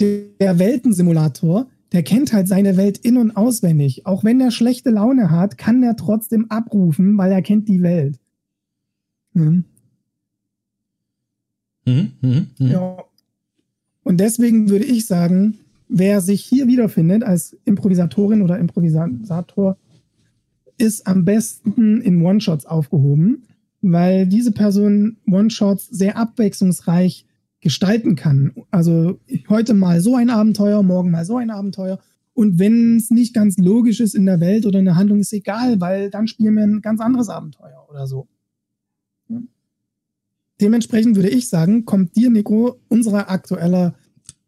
der Weltensimulator, der kennt halt seine Welt in- und auswendig. Auch wenn er schlechte Laune hat, kann er trotzdem abrufen, weil er kennt die Welt. Mhm. Mhm, mh, mh. Ja. Und deswegen würde ich sagen, wer sich hier wiederfindet als Improvisatorin oder Improvisator, ist am besten in One-Shots aufgehoben, weil diese Person One-Shots sehr abwechslungsreich gestalten kann. Also heute mal so ein Abenteuer, morgen mal so ein Abenteuer. Und wenn es nicht ganz logisch ist in der Welt oder in der Handlung, ist egal, weil dann spielen wir ein ganz anderes Abenteuer oder so. Dementsprechend würde ich sagen, kommt dir, Nico, unsere aktuelle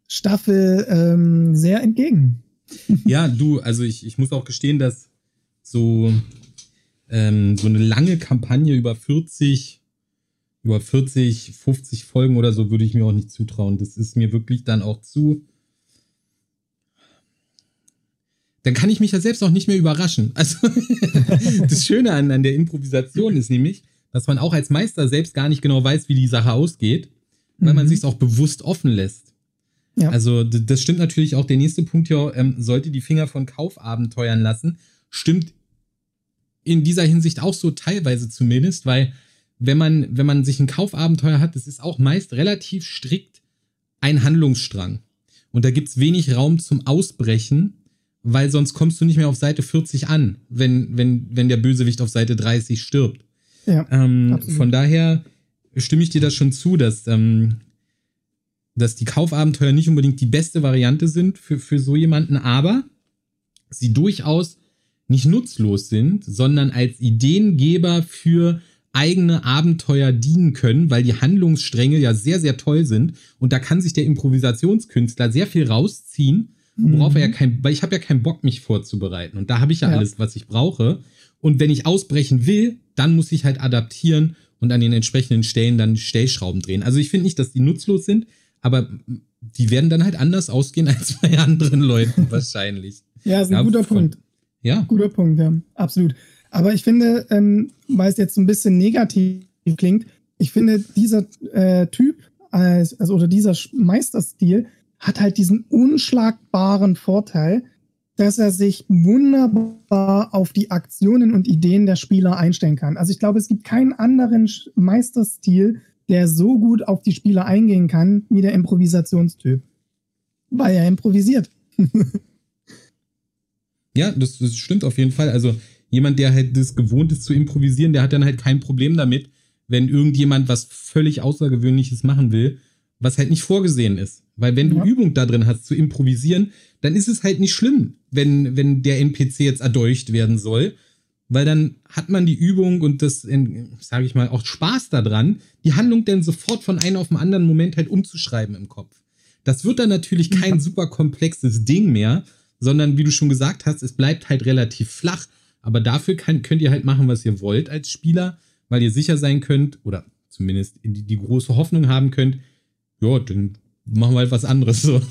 Staffel ähm, sehr entgegen. Ja, du, also ich, ich muss auch gestehen, dass so, ähm, so eine lange Kampagne über 40, über 40, 50 Folgen oder so würde ich mir auch nicht zutrauen. Das ist mir wirklich dann auch zu. Dann kann ich mich ja selbst auch nicht mehr überraschen. Also das Schöne an, an der Improvisation ist nämlich, dass man auch als Meister selbst gar nicht genau weiß, wie die Sache ausgeht, weil mhm. man sich auch bewusst offen lässt. Ja. Also das stimmt natürlich auch. Der nächste Punkt hier ähm, sollte die Finger von Kaufabenteuern lassen. Stimmt in dieser Hinsicht auch so teilweise zumindest, weil wenn man, wenn man sich ein Kaufabenteuer hat, das ist auch meist relativ strikt ein Handlungsstrang. Und da gibt's wenig Raum zum Ausbrechen, weil sonst kommst du nicht mehr auf Seite 40 an, wenn, wenn, wenn der Bösewicht auf Seite 30 stirbt. Ja, ähm, von daher stimme ich dir das schon zu, dass, ähm, dass die Kaufabenteuer nicht unbedingt die beste Variante sind für, für so jemanden, aber sie durchaus nicht nutzlos sind, sondern als Ideengeber für eigene Abenteuer dienen können, weil die Handlungsstränge ja sehr, sehr toll sind. Und da kann sich der Improvisationskünstler sehr viel rausziehen, worauf mhm. er ja mhm. kein, weil ich habe ja keinen Bock, mich vorzubereiten. Und da habe ich ja, ja alles, was ich brauche. Und wenn ich ausbrechen will, dann muss ich halt adaptieren und an den entsprechenden Stellen dann Stellschrauben drehen. Also ich finde nicht, dass die nutzlos sind, aber die werden dann halt anders ausgehen als bei anderen Leuten wahrscheinlich. ja, ist ein ja, guter von, Punkt. Ja. Guter Punkt, ja, absolut. Aber ich finde, ähm, weil es jetzt ein bisschen negativ klingt, ich finde, dieser äh, Typ, also, oder dieser Meisterstil hat halt diesen unschlagbaren Vorteil, dass er sich wunderbar auf die Aktionen und Ideen der Spieler einstellen kann. Also ich glaube, es gibt keinen anderen Meisterstil, der so gut auf die Spieler eingehen kann wie der Improvisationstyp. war ja improvisiert. ja, das, das stimmt auf jeden Fall. Also jemand, der halt das gewohnt ist zu improvisieren, der hat dann halt kein Problem damit, wenn irgendjemand was völlig Außergewöhnliches machen will, was halt nicht vorgesehen ist. Weil wenn ja. du Übung da drin hast zu improvisieren, dann ist es halt nicht schlimm, wenn, wenn der NPC jetzt erdolcht werden soll. Weil dann hat man die Übung und das, sage ich mal, auch Spaß daran, die Handlung dann sofort von einem auf den anderen Moment halt umzuschreiben im Kopf. Das wird dann natürlich kein ja. super komplexes Ding mehr, sondern wie du schon gesagt hast, es bleibt halt relativ flach. Aber dafür kann, könnt ihr halt machen, was ihr wollt als Spieler, weil ihr sicher sein könnt oder zumindest die, die große Hoffnung haben könnt, ja, dann machen wir halt was anderes so.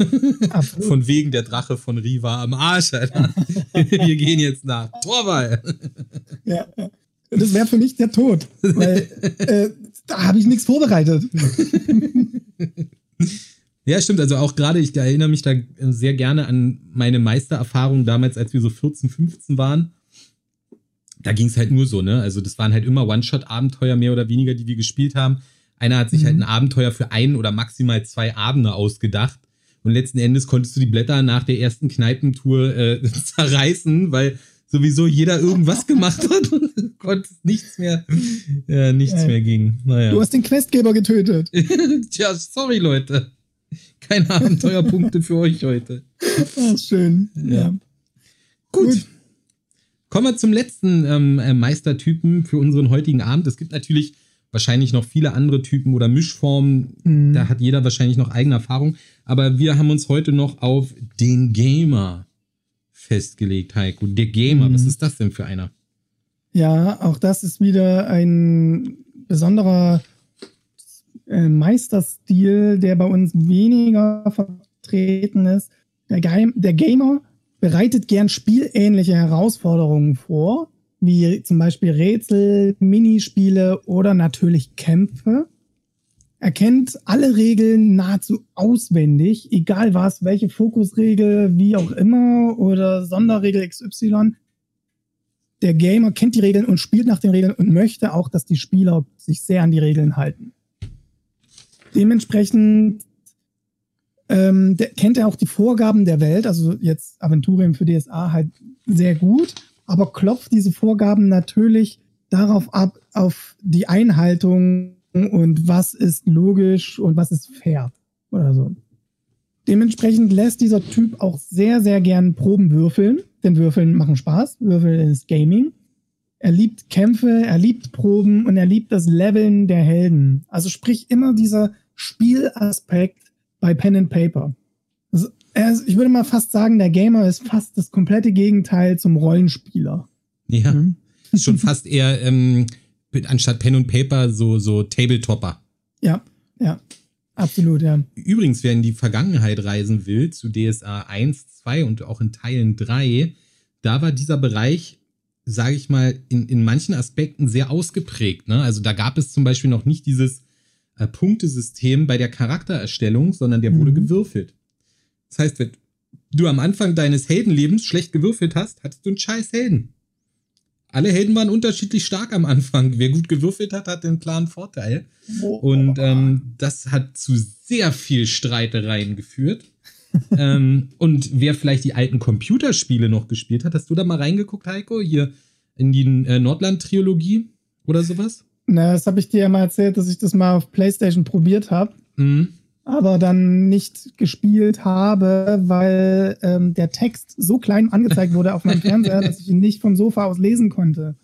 Von wegen der Drache von Riva am Arsch, Alter. wir gehen jetzt nach Torwall. ja, ja. Das wäre für mich der Tod, weil äh, da habe ich nichts vorbereitet. Ja, stimmt. Also auch gerade, ich erinnere mich da sehr gerne an meine Meistererfahrung damals, als wir so 14, 15 waren. Da ging es halt nur so, ne? Also das waren halt immer One-Shot-Abenteuer mehr oder weniger, die wir gespielt haben. Einer hat sich halt mhm. halt ein Abenteuer für ein oder maximal zwei Abende ausgedacht. Und letzten Endes konntest du die Blätter nach der ersten Kneipentour äh, zerreißen, weil sowieso jeder irgendwas gemacht hat und konntest nichts mehr, ja, nichts äh, mehr ging. Naja. Du hast den Questgeber getötet. Tja, sorry, Leute keine Abenteuerpunkte für euch heute. Ach, schön. Ja. ja. Gut. Gut. Kommen wir zum letzten ähm, äh, Meistertypen für unseren heutigen Abend. Es gibt natürlich wahrscheinlich noch viele andere Typen oder Mischformen. Mhm. Da hat jeder wahrscheinlich noch eigene Erfahrung. Aber wir haben uns heute noch auf den Gamer festgelegt, Heiko. Der Gamer, mhm. was ist das denn für einer? Ja, auch das ist wieder ein besonderer äh, Meisterstil, der bei uns weniger vertreten ist. Der, Geheim der Gamer bereitet gern spielähnliche Herausforderungen vor, wie zum Beispiel Rätsel, Minispiele oder natürlich Kämpfe. Er kennt alle Regeln nahezu auswendig, egal was, welche Fokusregel, wie auch immer, oder Sonderregel XY. Der Gamer kennt die Regeln und spielt nach den Regeln und möchte auch, dass die Spieler sich sehr an die Regeln halten. Dementsprechend ähm, kennt er auch die Vorgaben der Welt, also jetzt Aventurien für DSA halt sehr gut, aber klopft diese Vorgaben natürlich darauf ab, auf die Einhaltung und was ist logisch und was ist fair oder so. Dementsprechend lässt dieser Typ auch sehr, sehr gern Proben würfeln, denn Würfeln machen Spaß. Würfeln ist Gaming. Er liebt Kämpfe, er liebt Proben und er liebt das Leveln der Helden. Also sprich immer dieser Spielaspekt bei Pen and Paper. Also, ich würde mal fast sagen, der Gamer ist fast das komplette Gegenteil zum Rollenspieler. Ja, mhm. ist schon fast eher ähm, anstatt Pen und Paper so, so Tabletopper. Ja, ja, absolut, ja. Übrigens, wer in die Vergangenheit reisen will, zu DSA 1, 2 und auch in Teilen 3, da war dieser Bereich sage ich mal, in, in manchen Aspekten sehr ausgeprägt. Ne? Also da gab es zum Beispiel noch nicht dieses äh, Punktesystem bei der Charaktererstellung, sondern der mhm. wurde gewürfelt. Das heißt, wenn du am Anfang deines Heldenlebens schlecht gewürfelt hast, hattest du einen scheiß Helden. Alle Helden waren unterschiedlich stark am Anfang. Wer gut gewürfelt hat, hat den klaren Vorteil. Oh. Und ähm, das hat zu sehr viel Streitereien geführt. ähm, und wer vielleicht die alten Computerspiele noch gespielt hat, hast du da mal reingeguckt, Heiko? Hier in die äh, Nordland-Trilogie oder sowas? Na, das habe ich dir ja mal erzählt, dass ich das mal auf PlayStation probiert habe. Mhm. Aber dann nicht gespielt habe, weil ähm, der Text so klein angezeigt wurde auf meinem Fernseher, dass ich ihn nicht vom Sofa aus lesen konnte.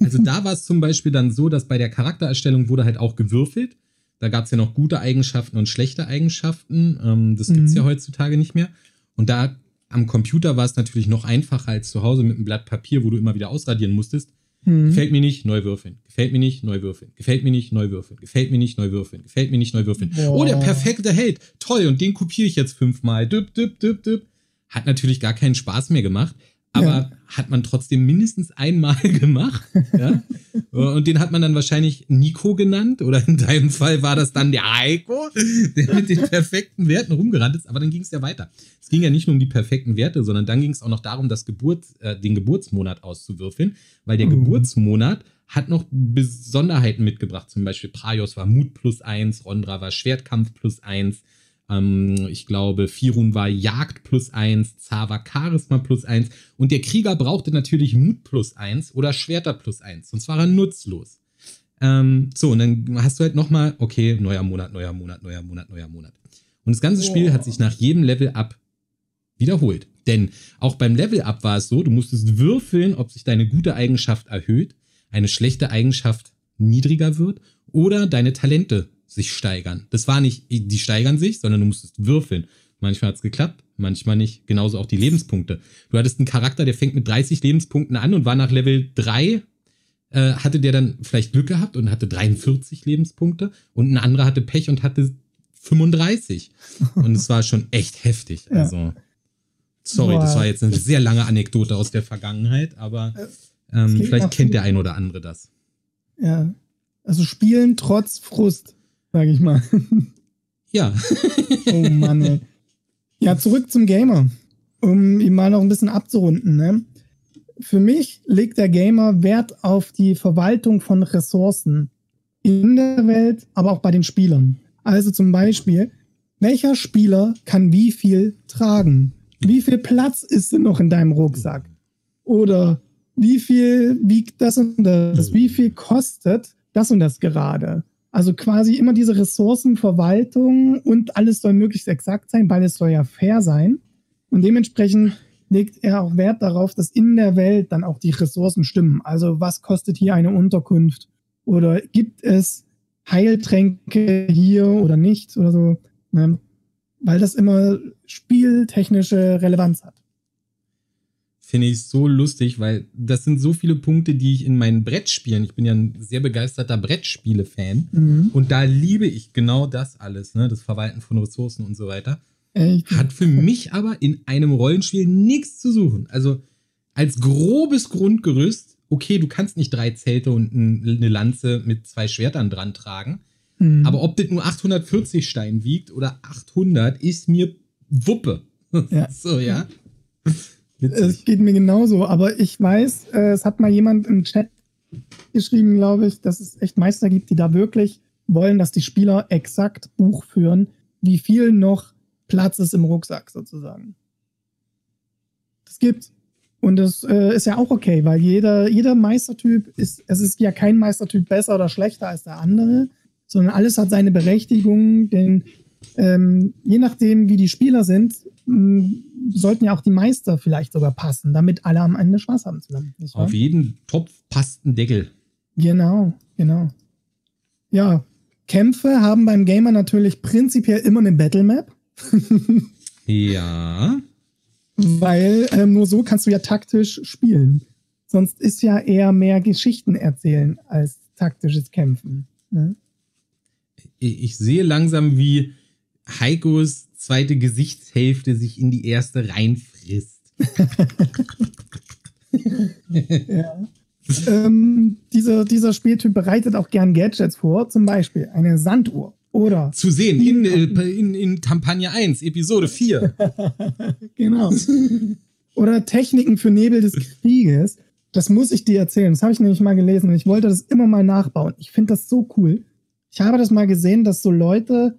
Also da war es zum Beispiel dann so, dass bei der Charaktererstellung wurde halt auch gewürfelt. Da gab es ja noch gute Eigenschaften und schlechte Eigenschaften. Ähm, das gibt es mhm. ja heutzutage nicht mehr. Und da am Computer war es natürlich noch einfacher als zu Hause mit einem Blatt Papier, wo du immer wieder ausradieren musstest. Mhm. Gefällt mir nicht, neu würfeln. Gefällt mir nicht, neu würfeln. Gefällt mir nicht, neu würfeln. Gefällt mir nicht, neu würfeln. Gefällt mir nicht, neu würfeln. Boah. Oh, der perfekte Held. Toll, und den kopiere ich jetzt fünfmal. Düpp, düpp, düpp, düpp. Hat natürlich gar keinen Spaß mehr gemacht aber ja. hat man trotzdem mindestens einmal gemacht. Ja? Und den hat man dann wahrscheinlich Nico genannt oder in deinem Fall war das dann der Heiko, der mit den perfekten Werten rumgerannt ist. Aber dann ging es ja weiter. Es ging ja nicht nur um die perfekten Werte, sondern dann ging es auch noch darum, das Geburt, äh, den Geburtsmonat auszuwürfeln, weil der uh. Geburtsmonat hat noch Besonderheiten mitgebracht. Zum Beispiel Praios war Mut plus eins, Rondra war Schwertkampf plus eins. Ähm, ich glaube, Firun war Jagd plus eins, Zar Charisma plus eins und der Krieger brauchte natürlich Mut plus eins oder Schwerter plus eins, sonst war er nutzlos. Ähm, so, und dann hast du halt nochmal, okay, neuer Monat, neuer Monat, neuer Monat, neuer Monat. Und das ganze Spiel hat sich nach jedem Level-Up wiederholt. Denn auch beim Level-Up war es so, du musstest würfeln, ob sich deine gute Eigenschaft erhöht, eine schlechte Eigenschaft niedriger wird oder deine Talente sich steigern. Das war nicht, die steigern sich, sondern du musstest würfeln. Manchmal hat es geklappt, manchmal nicht. Genauso auch die Lebenspunkte. Du hattest einen Charakter, der fängt mit 30 Lebenspunkten an und war nach Level 3, äh, hatte der dann vielleicht Glück gehabt und hatte 43 Lebenspunkte und ein anderer hatte Pech und hatte 35. Und es war schon echt heftig. Ja. Also, sorry, Boah. das war jetzt eine sehr lange Anekdote aus der Vergangenheit, aber äh, ähm, vielleicht kennt der ein oder andere das. Ja. Also spielen trotz Frust, sage ich mal. Ja. oh Mann, ey. Ja, zurück zum Gamer. Um ihn mal noch ein bisschen abzurunden. Ne? Für mich legt der Gamer Wert auf die Verwaltung von Ressourcen in der Welt, aber auch bei den Spielern. Also zum Beispiel, welcher Spieler kann wie viel tragen? Wie viel Platz ist denn noch in deinem Rucksack? Oder wie viel wiegt das und das? Wie viel kostet das und das gerade? Also quasi immer diese Ressourcenverwaltung und alles soll möglichst exakt sein, weil es soll ja fair sein. Und dementsprechend legt er auch Wert darauf, dass in der Welt dann auch die Ressourcen stimmen. Also was kostet hier eine Unterkunft? Oder gibt es Heiltränke hier oder nicht oder so? Ne? Weil das immer spieltechnische Relevanz hat finde ich so lustig, weil das sind so viele Punkte, die ich in meinen Brettspielen, ich bin ja ein sehr begeisterter Brettspiele-Fan mhm. und da liebe ich genau das alles, ne, das Verwalten von Ressourcen und so weiter. Echt? Hat für mich aber in einem Rollenspiel nichts zu suchen. Also als grobes Grundgerüst, okay, du kannst nicht drei Zelte und eine Lanze mit zwei Schwertern dran tragen, mhm. aber ob das nur 840 Stein wiegt oder 800, ist mir Wuppe. Ja. so, ja. Es geht mir genauso, aber ich weiß, äh, es hat mal jemand im Chat geschrieben, glaube ich, dass es echt Meister gibt, die da wirklich wollen, dass die Spieler exakt Buch führen, wie viel noch Platz ist im Rucksack sozusagen. Das gibt's. Und das äh, ist ja auch okay, weil jeder, jeder Meistertyp ist, es ist ja kein Meistertyp besser oder schlechter als der andere, sondern alles hat seine Berechtigung, denn ähm, je nachdem, wie die Spieler sind, sollten ja auch die Meister vielleicht sogar passen, damit alle am Ende Spaß haben zusammen. Auf jeden Topf passt ein Deckel. Genau, genau. Ja, Kämpfe haben beim Gamer natürlich prinzipiell immer eine Battle Map. ja. Weil ähm, nur so kannst du ja taktisch spielen. Sonst ist ja eher mehr Geschichten erzählen als taktisches Kämpfen. Ne? Ich sehe langsam, wie Heikos zweite Gesichtshälfte sich in die erste reinfrisst. ja. ähm, dieser, dieser Spieltyp bereitet auch gern Gadgets vor, zum Beispiel eine Sanduhr. Oder zu sehen in, äh, in, in Kampagne 1, Episode 4. genau. Oder Techniken für Nebel des Krieges. Das muss ich dir erzählen. Das habe ich nämlich mal gelesen und ich wollte das immer mal nachbauen. Ich finde das so cool. Ich habe das mal gesehen, dass so Leute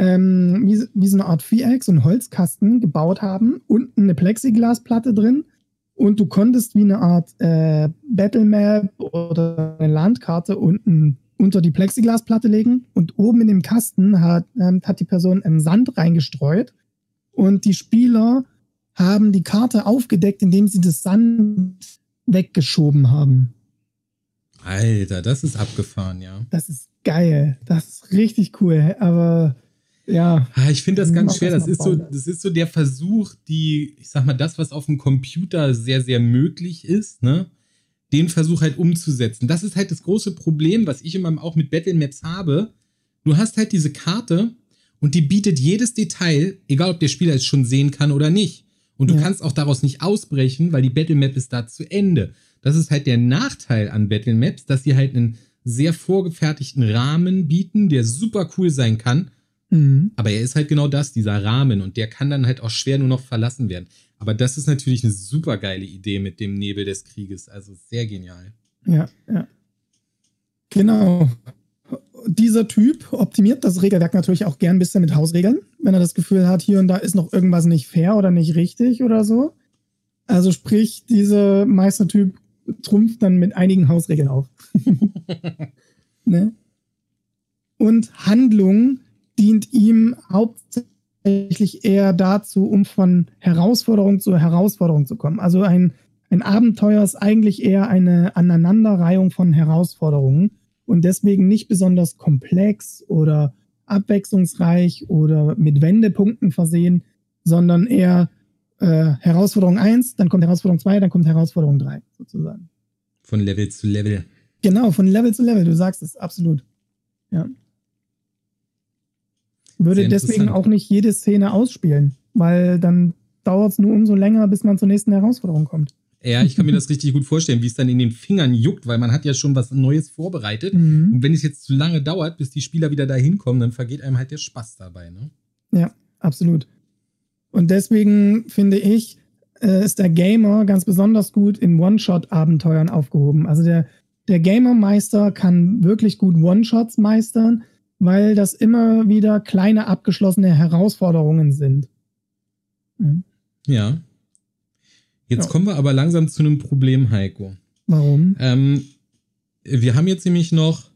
ähm, wie, wie so eine Art Viereck, so einen Holzkasten gebaut haben, unten eine Plexiglasplatte drin und du konntest wie eine Art äh, Battlemap oder eine Landkarte unten unter die Plexiglasplatte legen und oben in dem Kasten hat, ähm, hat die Person im Sand reingestreut und die Spieler haben die Karte aufgedeckt, indem sie das Sand weggeschoben haben. Alter, das ist abgefahren, ja. Das ist geil. Das ist richtig cool. Aber ja. Ah, ich finde das ganz schwer. Das ist, so, das ist so der Versuch, die, ich sag mal, das, was auf dem Computer sehr, sehr möglich ist, ne? Den Versuch halt umzusetzen. Das ist halt das große Problem, was ich immer auch mit Battle Maps habe. Du hast halt diese Karte und die bietet jedes Detail, egal ob der Spieler es schon sehen kann oder nicht. Und du ja. kannst auch daraus nicht ausbrechen, weil die Battle Map ist da zu Ende. Das ist halt der Nachteil an Battle Maps, dass sie halt einen sehr vorgefertigten Rahmen bieten, der super cool sein kann Mhm. Aber er ist halt genau das, dieser Rahmen, und der kann dann halt auch schwer nur noch verlassen werden. Aber das ist natürlich eine super geile Idee mit dem Nebel des Krieges. Also sehr genial. Ja, ja. Genau. dieser Typ optimiert das Regelwerk natürlich auch gern ein bisschen mit Hausregeln, wenn er das Gefühl hat, hier und da ist noch irgendwas nicht fair oder nicht richtig oder so. Also sprich, dieser Meistertyp trumpft dann mit einigen Hausregeln auf. ne? Und Handlung dient ihm hauptsächlich eher dazu, um von Herausforderung zu Herausforderung zu kommen. Also ein, ein Abenteuer ist eigentlich eher eine Aneinanderreihung von Herausforderungen und deswegen nicht besonders komplex oder abwechslungsreich oder mit Wendepunkten versehen, sondern eher äh, Herausforderung 1, dann kommt Herausforderung 2, dann kommt Herausforderung 3 sozusagen. Von Level zu Level. Genau, von Level zu Level, du sagst es, absolut. Ja. Würde deswegen auch nicht jede Szene ausspielen, weil dann dauert es nur umso länger, bis man zur nächsten Herausforderung kommt. Ja, ich kann mir das richtig gut vorstellen, wie es dann in den Fingern juckt, weil man hat ja schon was Neues vorbereitet. Mhm. Und wenn es jetzt zu lange dauert, bis die Spieler wieder da hinkommen, dann vergeht einem halt der Spaß dabei. Ne? Ja, absolut. Und deswegen finde ich, äh, ist der Gamer ganz besonders gut in One-Shot-Abenteuern aufgehoben. Also der, der Gamer-Meister kann wirklich gut One-Shots meistern, weil das immer wieder kleine abgeschlossene Herausforderungen sind. Mhm. Ja. Jetzt ja. kommen wir aber langsam zu einem Problem, Heiko. Warum? Ähm, wir haben jetzt nämlich noch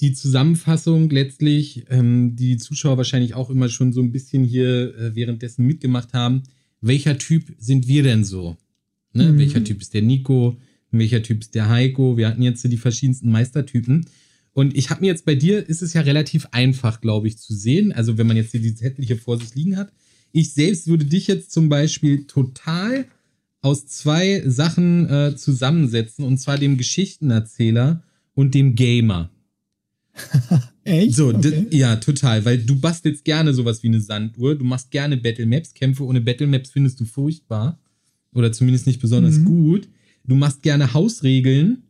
die Zusammenfassung letztlich, ähm, die, die Zuschauer wahrscheinlich auch immer schon so ein bisschen hier äh, währenddessen mitgemacht haben. Welcher Typ sind wir denn so? Ne? Mhm. Welcher Typ ist der Nico? Welcher Typ ist der Heiko? Wir hatten jetzt die verschiedensten Meistertypen. Und ich habe mir jetzt bei dir, ist es ja relativ einfach, glaube ich, zu sehen. Also wenn man jetzt hier die Zettel vor sich liegen hat, ich selbst würde dich jetzt zum Beispiel total aus zwei Sachen äh, zusammensetzen, und zwar dem Geschichtenerzähler und dem Gamer. Echt? So, okay. ja, total, weil du bastelst gerne sowas wie eine Sanduhr, du machst gerne Battle Maps, Kämpfe ohne Battle Maps findest du furchtbar oder zumindest nicht besonders mhm. gut. Du machst gerne Hausregeln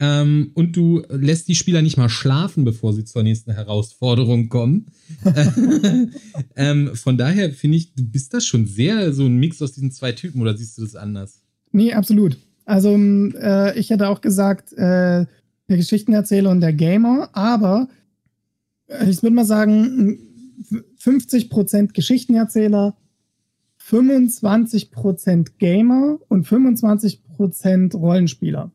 ähm, und du lässt die Spieler nicht mal schlafen, bevor sie zur nächsten Herausforderung kommen. ähm, von daher finde ich, du bist da schon sehr so ein Mix aus diesen zwei Typen oder siehst du das anders? Nee, absolut. Also äh, ich hätte auch gesagt, äh, der Geschichtenerzähler und der Gamer, aber äh, ich würde mal sagen, 50% Geschichtenerzähler, 25% Gamer und 25% Rollenspieler.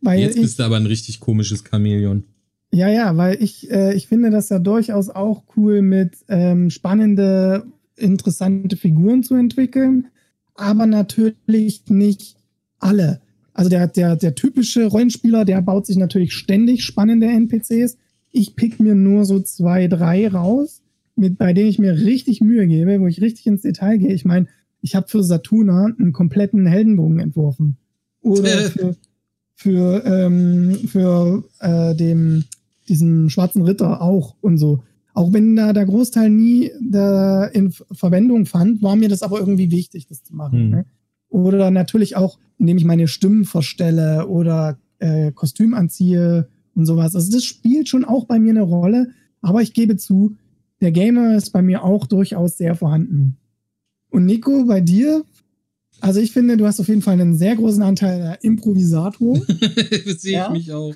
Weil Jetzt bist ich, du aber ein richtig komisches Chamäleon. Ja, ja, weil ich, äh, ich finde das ja durchaus auch cool, mit ähm, spannende, interessante Figuren zu entwickeln, aber natürlich nicht alle. Also der, der, der typische Rollenspieler, der baut sich natürlich ständig spannende NPCs. Ich pick mir nur so zwei, drei raus, mit, bei denen ich mir richtig Mühe gebe, wo ich richtig ins Detail gehe. Ich meine, ich habe für Satuna einen kompletten Heldenbogen entworfen. Oder für, für, ähm, für äh, dem, diesen schwarzen Ritter auch und so. Auch wenn da der Großteil nie da in Verwendung fand, war mir das aber irgendwie wichtig, das zu machen. Hm. Ne? Oder natürlich auch, indem ich meine Stimmen verstelle oder äh, Kostüm anziehe und sowas. Also das spielt schon auch bei mir eine Rolle. Aber ich gebe zu, der Gamer ist bei mir auch durchaus sehr vorhanden. Und Nico, bei dir also ich finde, du hast auf jeden Fall einen sehr großen Anteil der Improvisator. das sehe ich mich auch.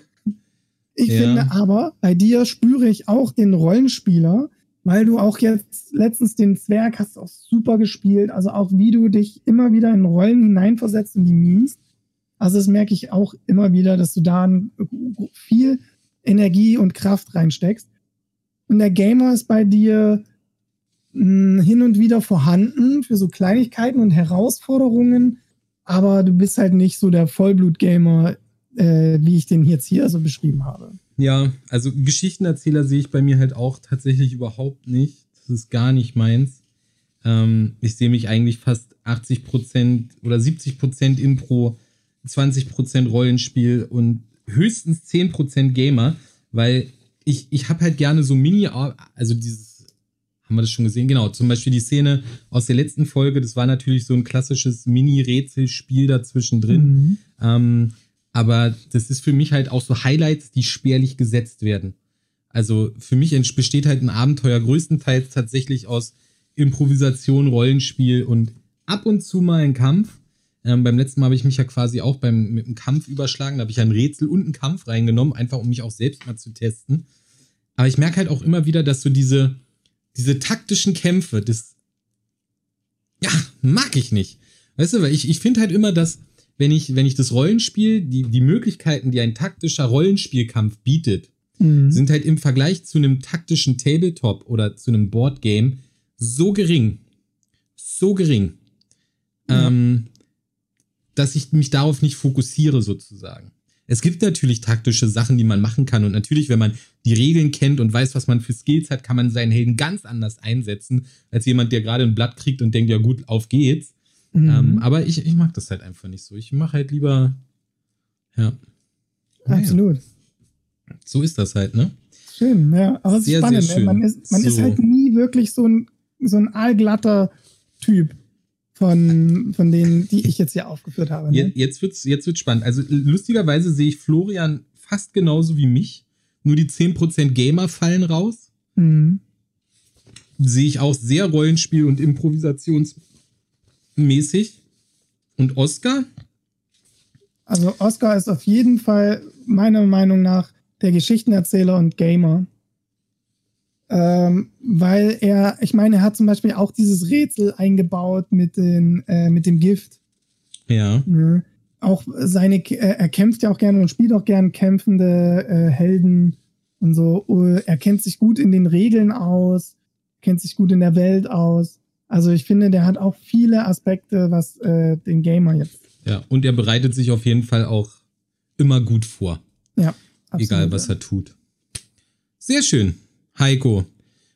Ich ja. finde aber, bei dir spüre ich auch den Rollenspieler, weil du auch jetzt letztens den Zwerg hast auch super gespielt. Also auch wie du dich immer wieder in Rollen hineinversetzt und die memst. Also das merke ich auch immer wieder, dass du da viel Energie und Kraft reinsteckst. Und der Gamer ist bei dir hin und wieder vorhanden für so Kleinigkeiten und Herausforderungen, aber du bist halt nicht so der Vollblut-Gamer, äh, wie ich den jetzt hier so beschrieben habe. Ja, also Geschichtenerzähler sehe ich bei mir halt auch tatsächlich überhaupt nicht. Das ist gar nicht meins. Ähm, ich sehe mich eigentlich fast 80% oder 70% Impro, 20% Rollenspiel und höchstens 10% Gamer, weil ich, ich habe halt gerne so Mini, also dieses haben wir das schon gesehen? Genau, zum Beispiel die Szene aus der letzten Folge, das war natürlich so ein klassisches Mini-Rätselspiel dazwischen drin. Mhm. Ähm, aber das ist für mich halt auch so Highlights, die spärlich gesetzt werden. Also für mich besteht halt ein Abenteuer größtenteils tatsächlich aus Improvisation, Rollenspiel und ab und zu mal ein Kampf. Ähm, beim letzten Mal habe ich mich ja quasi auch beim, mit einem Kampf überschlagen. Da habe ich ein Rätsel und einen Kampf reingenommen, einfach um mich auch selbst mal zu testen. Aber ich merke halt auch immer wieder, dass so diese, diese taktischen Kämpfe, das, ja, mag ich nicht. Weißt du, weil ich, ich finde halt immer, dass, wenn ich, wenn ich das Rollenspiel, die, die Möglichkeiten, die ein taktischer Rollenspielkampf bietet, mhm. sind halt im Vergleich zu einem taktischen Tabletop oder zu einem Boardgame so gering. So gering. Ja. Ähm, dass ich mich darauf nicht fokussiere, sozusagen. Es gibt natürlich taktische Sachen, die man machen kann. Und natürlich, wenn man die Regeln kennt und weiß, was man für Skills hat, kann man seinen Helden ganz anders einsetzen, als jemand, der gerade ein Blatt kriegt und denkt, ja gut, auf geht's. Mhm. Ähm, aber ich, ich mag das halt einfach nicht so. Ich mache halt lieber, ja. Absolut. So ist das halt, ne? Schön, ja. Aber es ist spannend. Ne? Schön. Man, ist, man so. ist halt nie wirklich so ein, so ein allglatter Typ von, von denen, die ich jetzt hier aufgeführt habe. Ne? Jetzt, jetzt, wird's, jetzt wird's spannend. Also lustigerweise sehe ich Florian fast genauso wie mich. Nur die 10% Gamer fallen raus. Mhm. Sehe ich auch sehr Rollenspiel- und Improvisationsmäßig. Und Oscar? Also Oscar ist auf jeden Fall meiner Meinung nach der Geschichtenerzähler und Gamer. Ähm, weil er, ich meine, er hat zum Beispiel auch dieses Rätsel eingebaut mit, den, äh, mit dem Gift. Ja. ja. Auch seine, äh, er kämpft ja auch gerne und spielt auch gerne kämpfende äh, Helden und so. Uh, er kennt sich gut in den Regeln aus, kennt sich gut in der Welt aus. Also ich finde, der hat auch viele Aspekte, was äh, den Gamer jetzt. Ja, und er bereitet sich auf jeden Fall auch immer gut vor. Ja. Absolut, Egal, was er tut. Sehr schön. Heiko.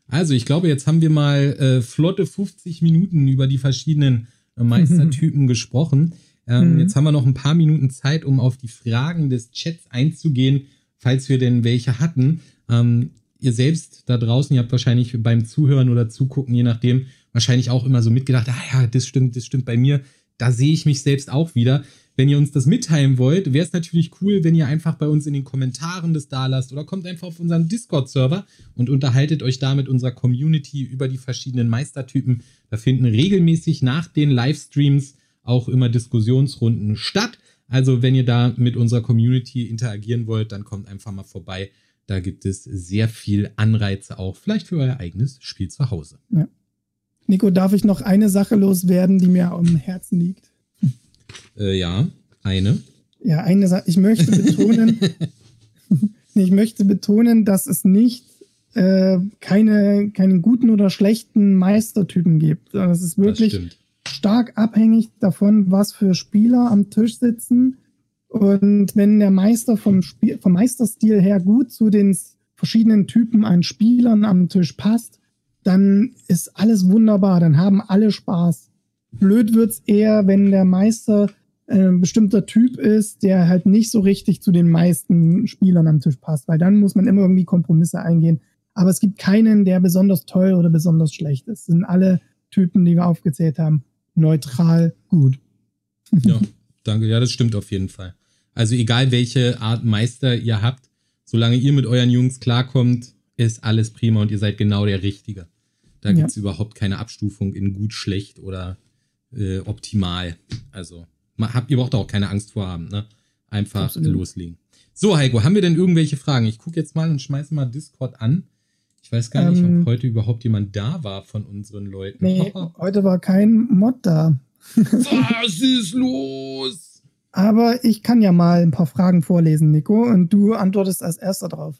Also, ich glaube, jetzt haben wir mal äh, flotte 50 Minuten über die verschiedenen äh, Meistertypen gesprochen. Ähm, mhm. Jetzt haben wir noch ein paar Minuten Zeit, um auf die Fragen des Chats einzugehen, falls wir denn welche hatten. Ähm, ihr selbst da draußen, ihr habt wahrscheinlich beim Zuhören oder Zugucken, je nachdem, wahrscheinlich auch immer so mitgedacht, ah ja, das stimmt, das stimmt bei mir. Da sehe ich mich selbst auch wieder. Wenn ihr uns das mitteilen wollt, wäre es natürlich cool, wenn ihr einfach bei uns in den Kommentaren das da lasst oder kommt einfach auf unseren Discord-Server und unterhaltet euch da mit unserer Community über die verschiedenen Meistertypen. Da finden regelmäßig nach den Livestreams auch immer Diskussionsrunden statt. Also wenn ihr da mit unserer Community interagieren wollt, dann kommt einfach mal vorbei. Da gibt es sehr viel Anreize auch, vielleicht für euer eigenes Spiel zu Hause. Ja. Nico, darf ich noch eine Sache loswerden, die mir am Herzen liegt? Äh, ja, eine. Ja, eine Sache. Ich möchte betonen, ich möchte betonen, dass es nicht äh, keine, keinen guten oder schlechten Meistertypen gibt. Es ist wirklich stark abhängig davon, was für Spieler am Tisch sitzen. Und wenn der Meister vom, Spiel, vom Meisterstil her gut zu den verschiedenen Typen an Spielern am Tisch passt, dann ist alles wunderbar, dann haben alle Spaß. Blöd wird's eher, wenn der Meister äh, ein bestimmter Typ ist, der halt nicht so richtig zu den meisten Spielern am Tisch passt, weil dann muss man immer irgendwie Kompromisse eingehen. Aber es gibt keinen, der besonders toll oder besonders schlecht ist. Es sind alle Typen, die wir aufgezählt haben, neutral gut. Ja, danke. Ja, das stimmt auf jeden Fall. Also egal welche Art Meister ihr habt, solange ihr mit euren Jungs klarkommt, ist alles prima und ihr seid genau der Richtige. Da ja. gibt's überhaupt keine Abstufung in gut, schlecht oder äh, optimal. Also, habt, ihr braucht auch keine Angst vor haben, ne? Einfach Absolut. loslegen. So, Heiko, haben wir denn irgendwelche Fragen? Ich gucke jetzt mal und schmeiße mal Discord an. Ich weiß gar nicht, ähm, ob heute überhaupt jemand da war von unseren Leuten. Nee, heute war kein Mod da. Was ist los? Aber ich kann ja mal ein paar Fragen vorlesen, Nico, und du antwortest als erster drauf.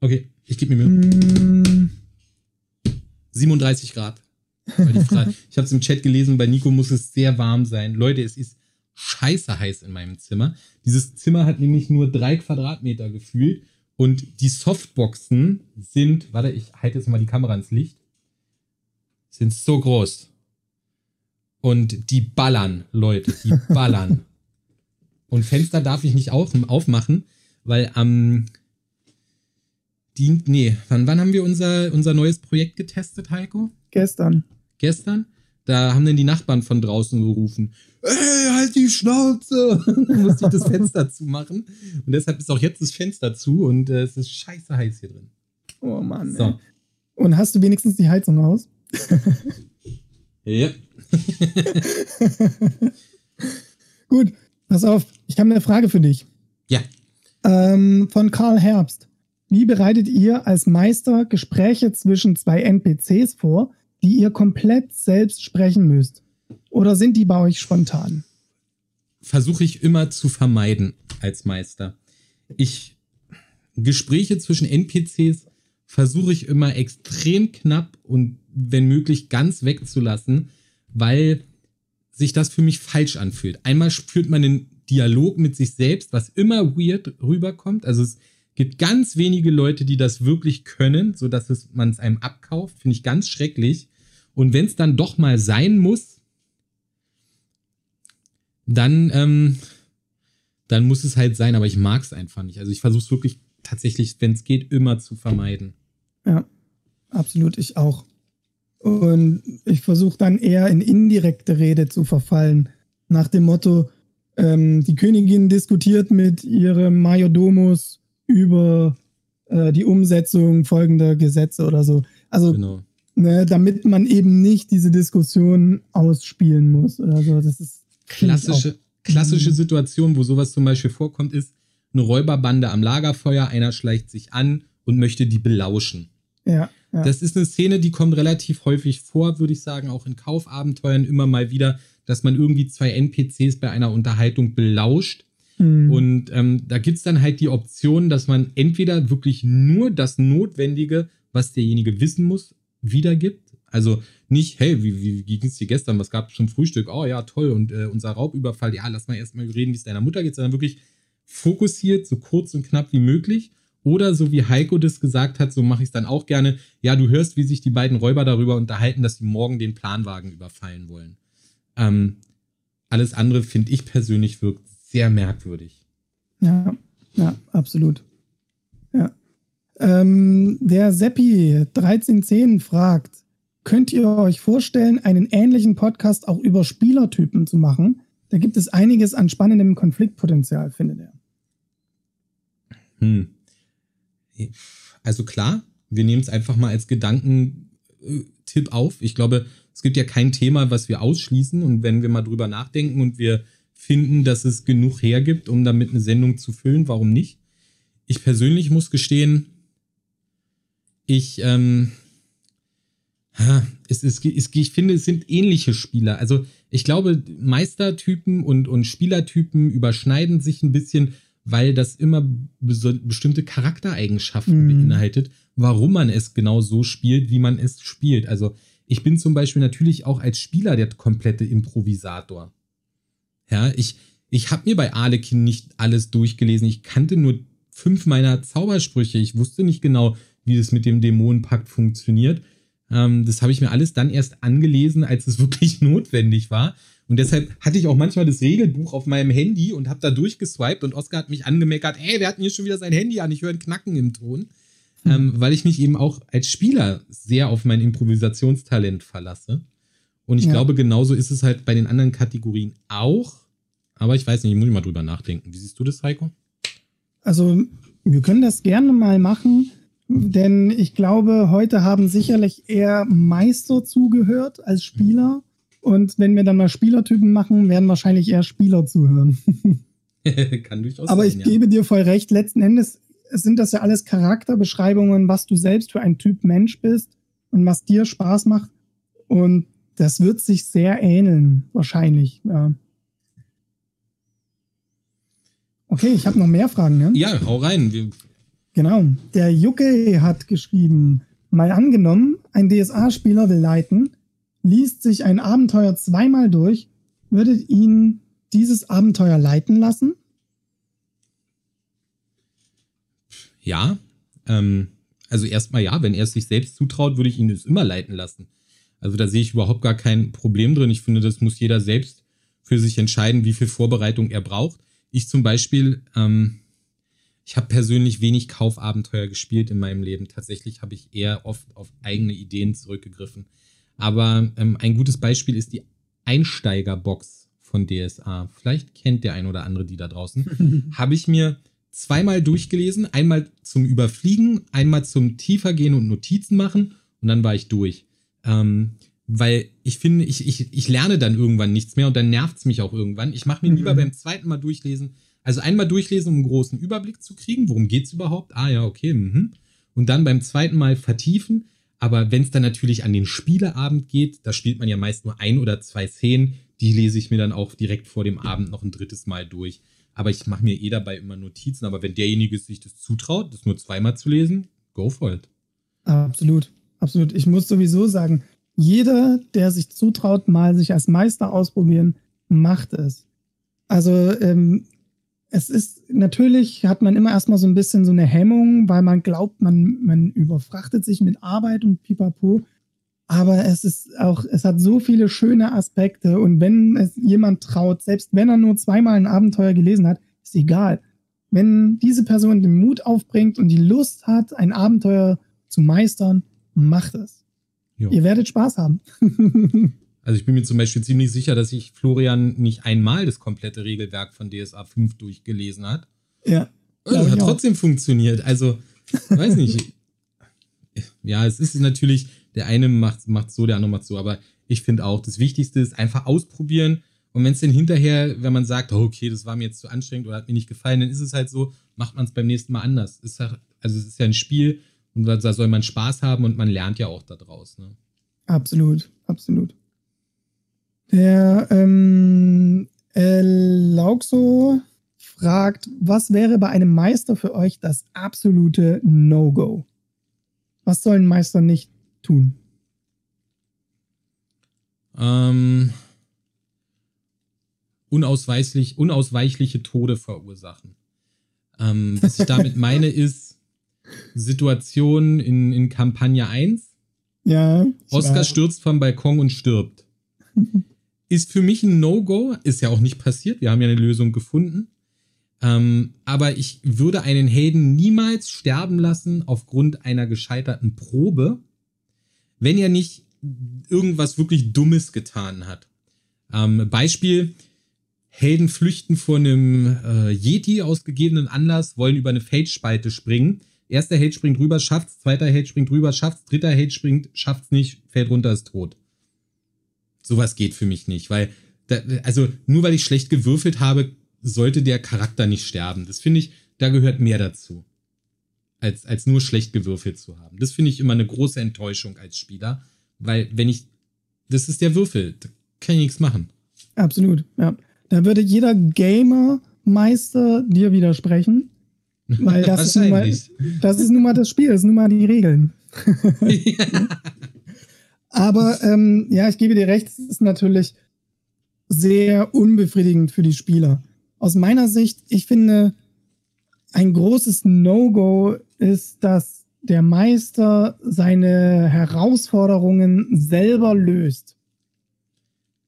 Okay, ich gebe mir Mühe. Mm. 37 Grad ich habe es im Chat gelesen, bei Nico muss es sehr warm sein. Leute, es ist scheiße heiß in meinem Zimmer. Dieses Zimmer hat nämlich nur drei Quadratmeter gefühlt und die Softboxen sind, warte, ich halte jetzt mal die Kamera ins Licht, sind so groß. Und die ballern, Leute, die ballern. und Fenster darf ich nicht auf, aufmachen, weil am die, nee, wann, wann haben wir unser, unser neues Projekt getestet, Heiko? Gestern gestern, da haben dann die Nachbarn von draußen gerufen, ey, halt die Schnauze! dann musste ich das Fenster zumachen. Und deshalb ist auch jetzt das Fenster zu und äh, es ist scheiße heiß hier drin. Oh Mann. So. Und hast du wenigstens die Heizung aus? ja. Gut, pass auf, ich habe eine Frage für dich. Ja. Ähm, von Karl Herbst. Wie bereitet ihr als Meister Gespräche zwischen zwei NPCs vor, die ihr komplett selbst sprechen müsst? Oder sind die bei euch spontan? Versuche ich immer zu vermeiden als Meister. Ich Gespräche zwischen NPCs versuche ich immer extrem knapp und wenn möglich ganz wegzulassen, weil sich das für mich falsch anfühlt. Einmal führt man einen Dialog mit sich selbst, was immer weird rüberkommt. Also es gibt ganz wenige Leute, die das wirklich können, sodass man es einem abkauft. Finde ich ganz schrecklich. Und wenn es dann doch mal sein muss, dann, ähm, dann muss es halt sein. Aber ich mag es einfach nicht. Also ich versuche es wirklich tatsächlich, wenn es geht, immer zu vermeiden. Ja, absolut, ich auch. Und ich versuche dann eher in indirekte Rede zu verfallen. Nach dem Motto, ähm, die Königin diskutiert mit ihrem Majordomus über äh, die Umsetzung folgender Gesetze oder so. Also, genau. Ne, damit man eben nicht diese Diskussion ausspielen muss oder so. Das ist klassische, klassische Situation, wo sowas zum Beispiel vorkommt, ist eine Räuberbande am Lagerfeuer, einer schleicht sich an und möchte die belauschen. Ja, ja. Das ist eine Szene, die kommt relativ häufig vor, würde ich sagen, auch in Kaufabenteuern immer mal wieder, dass man irgendwie zwei NPCs bei einer Unterhaltung belauscht. Mhm. Und ähm, da gibt es dann halt die Option, dass man entweder wirklich nur das Notwendige, was derjenige wissen muss, wiedergibt. Also nicht, hey, wie, wie, wie ging es dir gestern? Was gab es zum Frühstück? Oh ja, toll. Und äh, unser Raubüberfall, ja, lass mal erstmal reden, wie es deiner Mutter geht, sondern wirklich fokussiert, so kurz und knapp wie möglich. Oder so wie Heiko das gesagt hat, so mache ich es dann auch gerne. Ja, du hörst, wie sich die beiden Räuber darüber unterhalten, dass sie morgen den Planwagen überfallen wollen. Ähm, alles andere finde ich persönlich wirkt sehr merkwürdig. Ja, ja, absolut. Ähm, der Seppi 1310 fragt, könnt ihr euch vorstellen, einen ähnlichen Podcast auch über Spielertypen zu machen? Da gibt es einiges an spannendem Konfliktpotenzial, findet er. Hm. Also klar, wir nehmen es einfach mal als Gedankentipp auf. Ich glaube, es gibt ja kein Thema, was wir ausschließen. Und wenn wir mal drüber nachdenken und wir finden, dass es genug hergibt, um damit eine Sendung zu füllen, warum nicht? Ich persönlich muss gestehen, ich, ähm, es ist, es, ich finde, es sind ähnliche Spieler. Also ich glaube, Meistertypen und, und Spielertypen überschneiden sich ein bisschen weil das immer bestimmte Charaktereigenschaften mhm. beinhaltet, warum man es genau so spielt, wie man es spielt. Also ich bin zum Beispiel natürlich auch als Spieler der komplette Improvisator. Ja, ich, ich habe mir bei Arlekin nicht alles durchgelesen. Ich kannte nur fünf meiner Zaubersprüche. Ich wusste nicht genau, wie das mit dem Dämonenpakt funktioniert. Ähm, das habe ich mir alles dann erst angelesen, als es wirklich notwendig war. Und deshalb hatte ich auch manchmal das Regelbuch auf meinem Handy und habe da durchgeswiped und Oskar hat mich angemeckert, ey, wer hat denn hier schon wieder sein Handy an? Ich höre ein Knacken im Ton. Mhm. Ähm, weil ich mich eben auch als Spieler sehr auf mein Improvisationstalent verlasse. Und ich ja. glaube, genauso ist es halt bei den anderen Kategorien auch. Aber ich weiß nicht, ich muss mal drüber nachdenken. Wie siehst du das, Heiko? Also, wir können das gerne mal machen, denn ich glaube, heute haben sicherlich eher Meister zugehört als Spieler. Und wenn wir dann mal Spielertypen machen, werden wahrscheinlich eher Spieler zuhören. Kann durchaus Aber sein, ich ja. gebe dir voll recht. Letzten Endes sind das ja alles Charakterbeschreibungen, was du selbst für ein Typ Mensch bist und was dir Spaß macht. Und das wird sich sehr ähneln, wahrscheinlich. Ja. Okay, ich habe noch mehr Fragen. Ne? Ja, hau rein. Wir genau. Der Jucke hat geschrieben, mal angenommen, ein DSA-Spieler will leiten, liest sich ein Abenteuer zweimal durch, würdet ihn dieses Abenteuer leiten lassen? Ja. Ähm, also erstmal ja, wenn er es sich selbst zutraut, würde ich ihn es immer leiten lassen. Also da sehe ich überhaupt gar kein Problem drin. Ich finde, das muss jeder selbst für sich entscheiden, wie viel Vorbereitung er braucht. Ich zum Beispiel, ähm, ich habe persönlich wenig Kaufabenteuer gespielt in meinem Leben. Tatsächlich habe ich eher oft auf eigene Ideen zurückgegriffen. Aber ähm, ein gutes Beispiel ist die Einsteigerbox von DSA. Vielleicht kennt der ein oder andere die da draußen. Habe ich mir zweimal durchgelesen. Einmal zum Überfliegen, einmal zum Tiefergehen und Notizen machen. Und dann war ich durch. Ähm, weil ich finde, ich, ich, ich lerne dann irgendwann nichts mehr und dann nervt es mich auch irgendwann. Ich mache mir lieber Mhm. beim zweiten Mal durchlesen, also einmal durchlesen, um einen großen Überblick zu kriegen, worum geht's überhaupt? Ah ja, okay. Mhm. Und dann beim zweiten Mal vertiefen. Aber wenn es dann natürlich an den Spieleabend geht, da spielt man ja meist nur ein oder zwei Szenen, die lese ich mir dann auch direkt vor dem Abend noch ein drittes Mal durch. Aber ich mache mir eh dabei immer Notizen. Aber wenn derjenige sich das zutraut, das nur zweimal zu lesen, go for it. Absolut, absolut. Ich muss sowieso sagen, jeder, der sich zutraut, mal sich als Meister ausprobieren, macht es. Also ähm, es ist natürlich hat man immer erstmal so ein bisschen so eine Hemmung, weil man glaubt, man man überfrachtet sich mit Arbeit und Pipapo. Aber es ist auch, es hat so viele schöne Aspekte und wenn es jemand traut, selbst wenn er nur zweimal ein Abenteuer gelesen hat, ist egal. Wenn diese Person den Mut aufbringt und die Lust hat, ein Abenteuer zu meistern, macht es. Jo. Ihr werdet Spaß haben. Also ich bin mir zum Beispiel ziemlich sicher, dass sich Florian nicht einmal das komplette Regelwerk von DSA 5 durchgelesen hat. ja. Glaub ich hat auch. trotzdem funktioniert. Also, weiß nicht. ja, es ist natürlich, der eine macht, macht so, der andere macht so, aber ich finde auch, das Wichtigste ist einfach ausprobieren. Und wenn es dann hinterher, wenn man sagt, oh, okay, das war mir jetzt zu anstrengend oder hat mir nicht gefallen, dann ist es halt so, macht man es beim nächsten Mal anders. Ist also es ist ja ein Spiel und da da soll man Spaß haben und man lernt ja auch daraus. Ne? Absolut, absolut. Der ähm, El Lauxo fragt, was wäre bei einem Meister für euch das absolute No-Go? Was soll ein Meister nicht tun? Ähm, unausweichlich, unausweichliche Tode verursachen. Ähm, was ich damit meine, ist Situation in, in Kampagne 1. Ja. weiß. stürzt vom Balkon und stirbt. Ist für mich ein No-Go, ist ja auch nicht passiert. Wir haben ja eine Lösung gefunden. Ähm, aber ich würde einen Helden niemals sterben lassen aufgrund einer gescheiterten Probe, wenn er nicht irgendwas wirklich Dummes getan hat. Ähm, Beispiel: Helden flüchten vor einem äh, Yeti aus gegebenen Anlass, wollen über eine Felsspalte springen. Erster Held springt rüber, schafft's. Zweiter Held springt rüber, schafft's. Dritter Held springt, schafft's nicht, fällt runter, ist tot. Sowas geht für mich nicht, weil, da, also nur weil ich schlecht gewürfelt habe, sollte der Charakter nicht sterben. Das finde ich, da gehört mehr dazu. Als, als nur schlecht gewürfelt zu haben. Das finde ich immer eine große Enttäuschung als Spieler, weil wenn ich, das ist der Würfel, da kann ich nichts machen. Absolut, ja. Da würde jeder Gamer-Meister dir widersprechen. Weil das ist, nun mal, das ist nun mal das Spiel, das sind nun mal die Regeln. Aber ähm, ja, ich gebe dir recht, es ist natürlich sehr unbefriedigend für die Spieler. Aus meiner Sicht, ich finde, ein großes No-Go ist, dass der Meister seine Herausforderungen selber löst.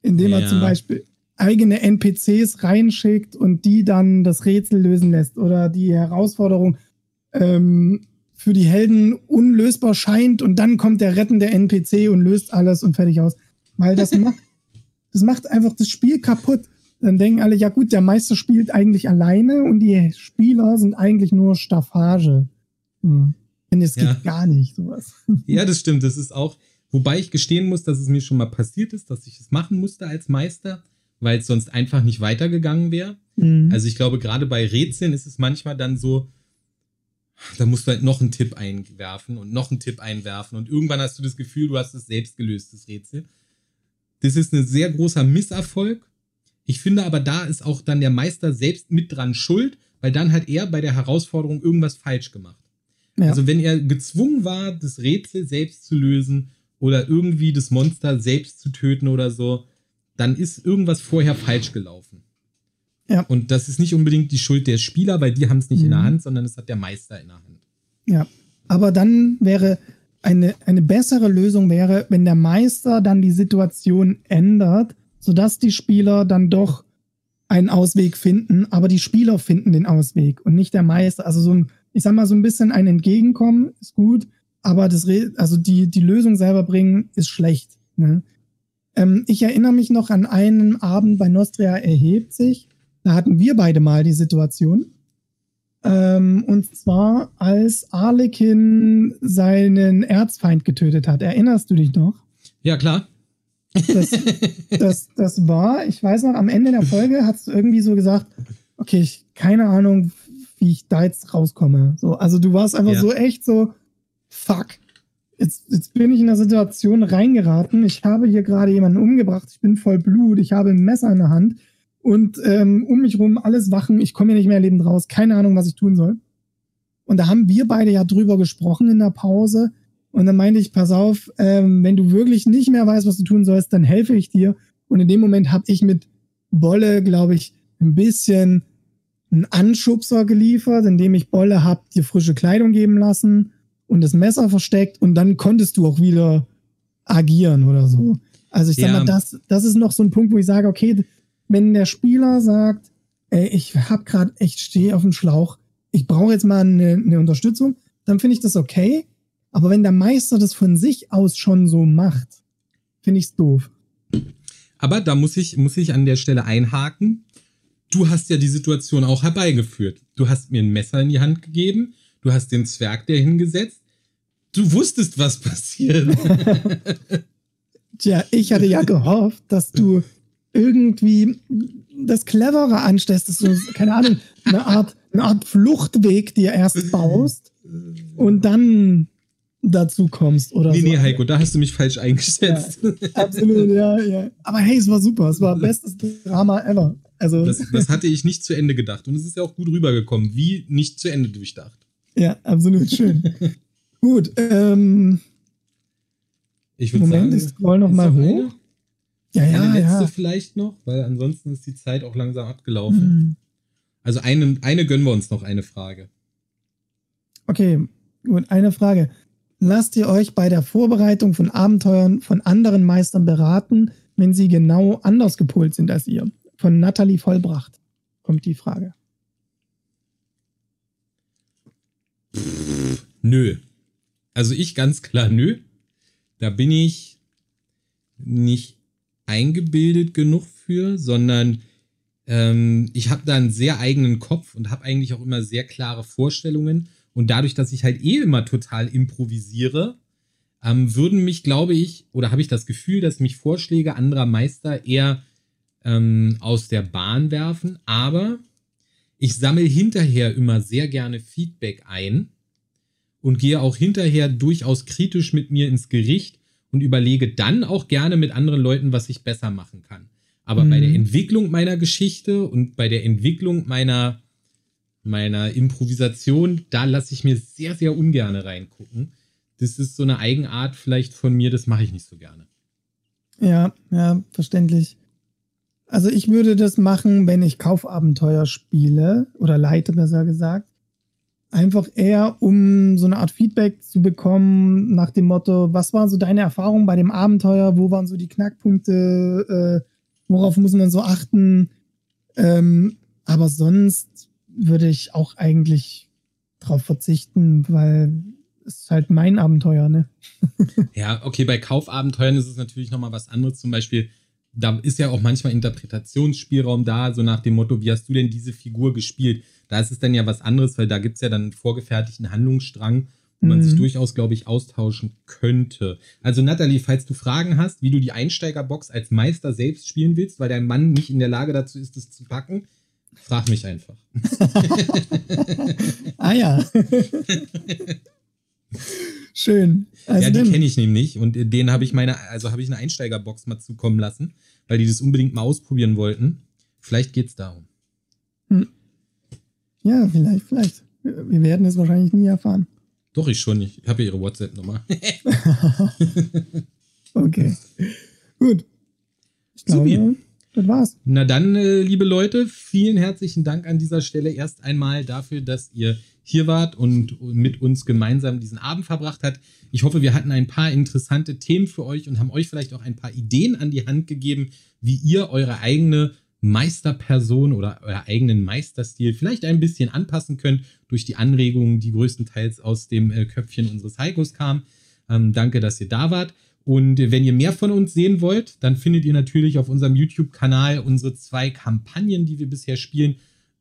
Indem er Ja. zum Beispiel eigene NPCs reinschickt und die dann das Rätsel lösen lässt oder die Herausforderung ähm, für die Helden unlösbar scheint und dann kommt der rettende NPC und löst alles und fertig aus. Weil das macht, das macht einfach das Spiel kaputt. Dann denken alle, ja gut, der Meister spielt eigentlich alleine und die Spieler sind eigentlich nur Staffage. Hm. Denn es Ja. geht gar nicht, sowas. Ja, das stimmt. Das ist auch, wobei ich gestehen muss, dass es mir schon mal passiert ist, dass ich es machen musste als Meister, weil es sonst einfach nicht weitergegangen wäre. Mhm. Also ich glaube, gerade bei Rätseln ist es manchmal dann so, da musst du halt noch einen Tipp einwerfen und noch einen Tipp einwerfen und irgendwann hast du das Gefühl, du hast es selbst gelöst, das Rätsel. Das ist ein sehr großer Misserfolg. Ich finde aber, da ist auch dann der Meister selbst mit dran schuld, weil dann hat er bei der Herausforderung irgendwas falsch gemacht. ja. Also wenn er gezwungen war, das Rätsel selbst zu lösen oder irgendwie das Monster selbst zu töten oder so, dann ist irgendwas vorher falsch gelaufen. Ja. Und das ist nicht unbedingt die Schuld der Spieler, weil die haben es nicht in der Mhm. Hand, sondern es hat der Meister in der Hand. Ja, aber dann wäre eine, eine bessere Lösung wäre, wenn der Meister dann die Situation ändert, sodass die Spieler dann doch einen Ausweg finden, aber die Spieler finden den Ausweg und nicht der Meister. Also so ein, ich sag mal, so ein bisschen ein Entgegenkommen ist gut, aber das, Re- also die, die Lösung selber bringen ist schlecht. Ne? Ähm, ich erinnere mich noch an einen Abend bei Nostria erhebt sich. Da hatten wir beide mal die Situation. Ähm, und zwar, als Arlekin seinen Erzfeind getötet hat. Erinnerst du dich noch? Ja, klar. Das, das, das war, ich weiß noch, am Ende der Folge hast du irgendwie so gesagt, okay, ich keine Ahnung, wie ich da jetzt rauskomme. So, also du warst einfach ja. so echt so, fuck. Jetzt, jetzt bin ich in der Situation reingeraten. Ich habe hier gerade jemanden umgebracht. Ich bin voll Blut. Ich habe ein Messer in der Hand. Und ähm, um mich rum alles Wachen. Ich komme hier nicht mehr lebend raus. Keine Ahnung, was ich tun soll. Und da haben wir beide ja drüber gesprochen in der Pause. Und dann meinte ich, pass auf, ähm, wenn du wirklich nicht mehr weißt, was du tun sollst, dann helfe ich dir. Und in dem Moment habe ich mit Bolle, glaube ich, ein bisschen einen Anschubser geliefert, indem ich Bolle hab dir frische Kleidung geben lassen und das Messer versteckt und dann konntest du auch wieder agieren oder so. Also ich sag ja. mal, das, das ist noch so ein Punkt, wo ich sage, okay, wenn der Spieler sagt, ey, ich hab gerade echt stehe auf dem Schlauch, ich brauche jetzt mal eine, eine Unterstützung, dann finde ich das okay. Aber wenn der Meister das von sich aus schon so macht, finde ich es doof. Aber da muss ich, muss ich an der Stelle einhaken. Du hast ja die Situation auch herbeigeführt. Du hast mir ein Messer in die Hand gegeben. Du hast den Zwerg der hingesetzt. Du wusstest, was passiert. Tja, ich hatte ja gehofft, dass du irgendwie das Clevere anstellst, dass du, keine Ahnung, eine Art, eine Art Fluchtweg dir erst baust und dann dazu kommst oder nee, so. Nee, Heiko, da hast du mich falsch eingeschätzt. Ja, absolut, ja, ja. Aber hey, es war super. Es war bestes Drama ever. Also das, das hatte ich nicht zu Ende gedacht. Und es ist ja auch gut rübergekommen, wie nicht zu Ende durchdacht. Ja, absolut schön. gut, ähm. Ich würde sagen, ich scroll noch mal hoch. Eine, ja, ja, eine letzte ja. vielleicht noch, weil ansonsten ist die Zeit auch langsam abgelaufen. Mhm. Also eine, eine gönnen wir uns noch, eine Frage. Okay, gut, eine Frage. Lasst ihr euch bei der Vorbereitung von Abenteuern von anderen Meistern beraten, wenn sie genau anders gepolt sind als ihr? Von Nathalie Vollbracht kommt die Frage. Pff, nö. Also ich ganz klar nö. Da bin ich nicht eingebildet genug für, sondern ähm, ich habe da einen sehr eigenen Kopf und habe eigentlich auch immer sehr klare Vorstellungen und dadurch, dass ich halt eh immer total improvisiere, ähm, würden mich, glaube ich, oder habe ich das Gefühl, dass mich Vorschläge anderer Meister eher ähm, aus der Bahn werfen. Aber ich sammle hinterher immer sehr gerne Feedback ein und gehe auch hinterher durchaus kritisch mit mir ins Gericht und überlege dann auch gerne mit anderen Leuten, was ich besser machen kann. Aber mhm. bei der mhm. Entwicklung meiner Geschichte und bei der Entwicklung meiner meiner Improvisation, da lasse ich mir sehr, sehr ungern reingucken. Das ist so eine Eigenart vielleicht von mir, das mache ich nicht so gerne. Ja, ja, verständlich. Also ich würde das machen, wenn ich Kaufabenteuer spiele oder leite, besser gesagt. Einfach eher, um so eine Art Feedback zu bekommen nach dem Motto, was waren so deine Erfahrungen bei dem Abenteuer, wo waren so die Knackpunkte, äh, worauf muss man so achten. Ähm, aber sonst würde ich auch eigentlich drauf verzichten, weil es ist halt mein Abenteuer, ne? ja, okay, bei Kaufabenteuern ist es natürlich nochmal was anderes. Zum Beispiel, da ist ja auch manchmal Interpretationsspielraum da, so nach dem Motto, wie hast du denn diese Figur gespielt? Da ist es dann ja was anderes, weil da gibt es ja dann einen vorgefertigten Handlungsstrang, wo man mhm. sich durchaus, glaube ich, austauschen könnte. Also, Nathalie, falls du Fragen hast, wie du die Einsteigerbox als Meister selbst spielen willst, weil dein Mann nicht in der Lage dazu ist, es zu packen, Frag mich einfach. ah ja. Schön. Also ja, die kenne ich nämlich und den habe ich meine, also habe ich eine Einsteigerbox mal zukommen lassen, weil die das unbedingt mal ausprobieren wollten. Vielleicht geht es darum. Hm. Ja, vielleicht, vielleicht. Wir werden es wahrscheinlich nie erfahren. Doch, ich schon. Ich habe ja ihre WhatsApp-Nummer. okay. Gut. Ich glaube, das war's. Na dann, äh, liebe Leute, vielen herzlichen Dank an dieser Stelle erst einmal dafür, dass ihr hier wart und mit uns gemeinsam diesen Abend verbracht habt. Ich hoffe, wir hatten ein paar interessante Themen für euch und haben euch vielleicht auch ein paar Ideen an die Hand gegeben, wie ihr eure eigene Meisterperson oder euer eigenen Meisterstil vielleicht ein bisschen anpassen könnt durch die Anregungen, die größtenteils aus dem äh, Köpfchen unseres Heikos kamen. Ähm, danke, dass ihr da wart. Und wenn ihr mehr von uns sehen wollt, dann findet ihr natürlich auf unserem YouTube-Kanal unsere zwei Kampagnen, die wir bisher spielen.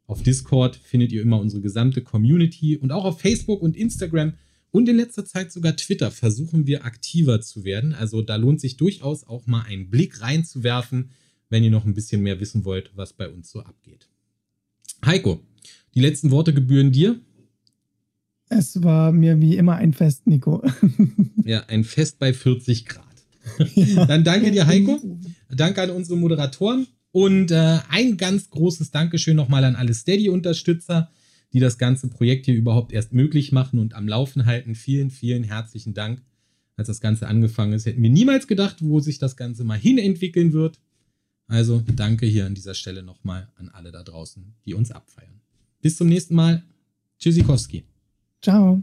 Auf Discord findet ihr immer unsere gesamte Community und auch auf Facebook und Instagram, Und in letzter Zeit sogar Twitter versuchen wir aktiver zu werden. Also da lohnt sich durchaus auch mal einen Blick reinzuwerfen, wenn ihr noch ein bisschen mehr wissen wollt, was bei uns so abgeht. Heiko, die letzten Worte gebühren dir. Es war mir wie immer ein Fest, Nico. ja, ein Fest bei 40 Grad. Ja. Dann danke dir, Heiko. Danke an unsere Moderatoren. Und äh, ein ganz großes Dankeschön nochmal an alle Steady-Unterstützer, die das ganze Projekt hier überhaupt erst möglich machen und am Laufen halten. Vielen, vielen herzlichen Dank. Als das Ganze angefangen ist, hätten wir niemals gedacht, wo sich das Ganze mal hin entwickeln wird. Also danke hier an dieser Stelle nochmal an alle da draußen, die uns abfeiern. Bis zum nächsten Mal. Tschüssikowski. Ciao.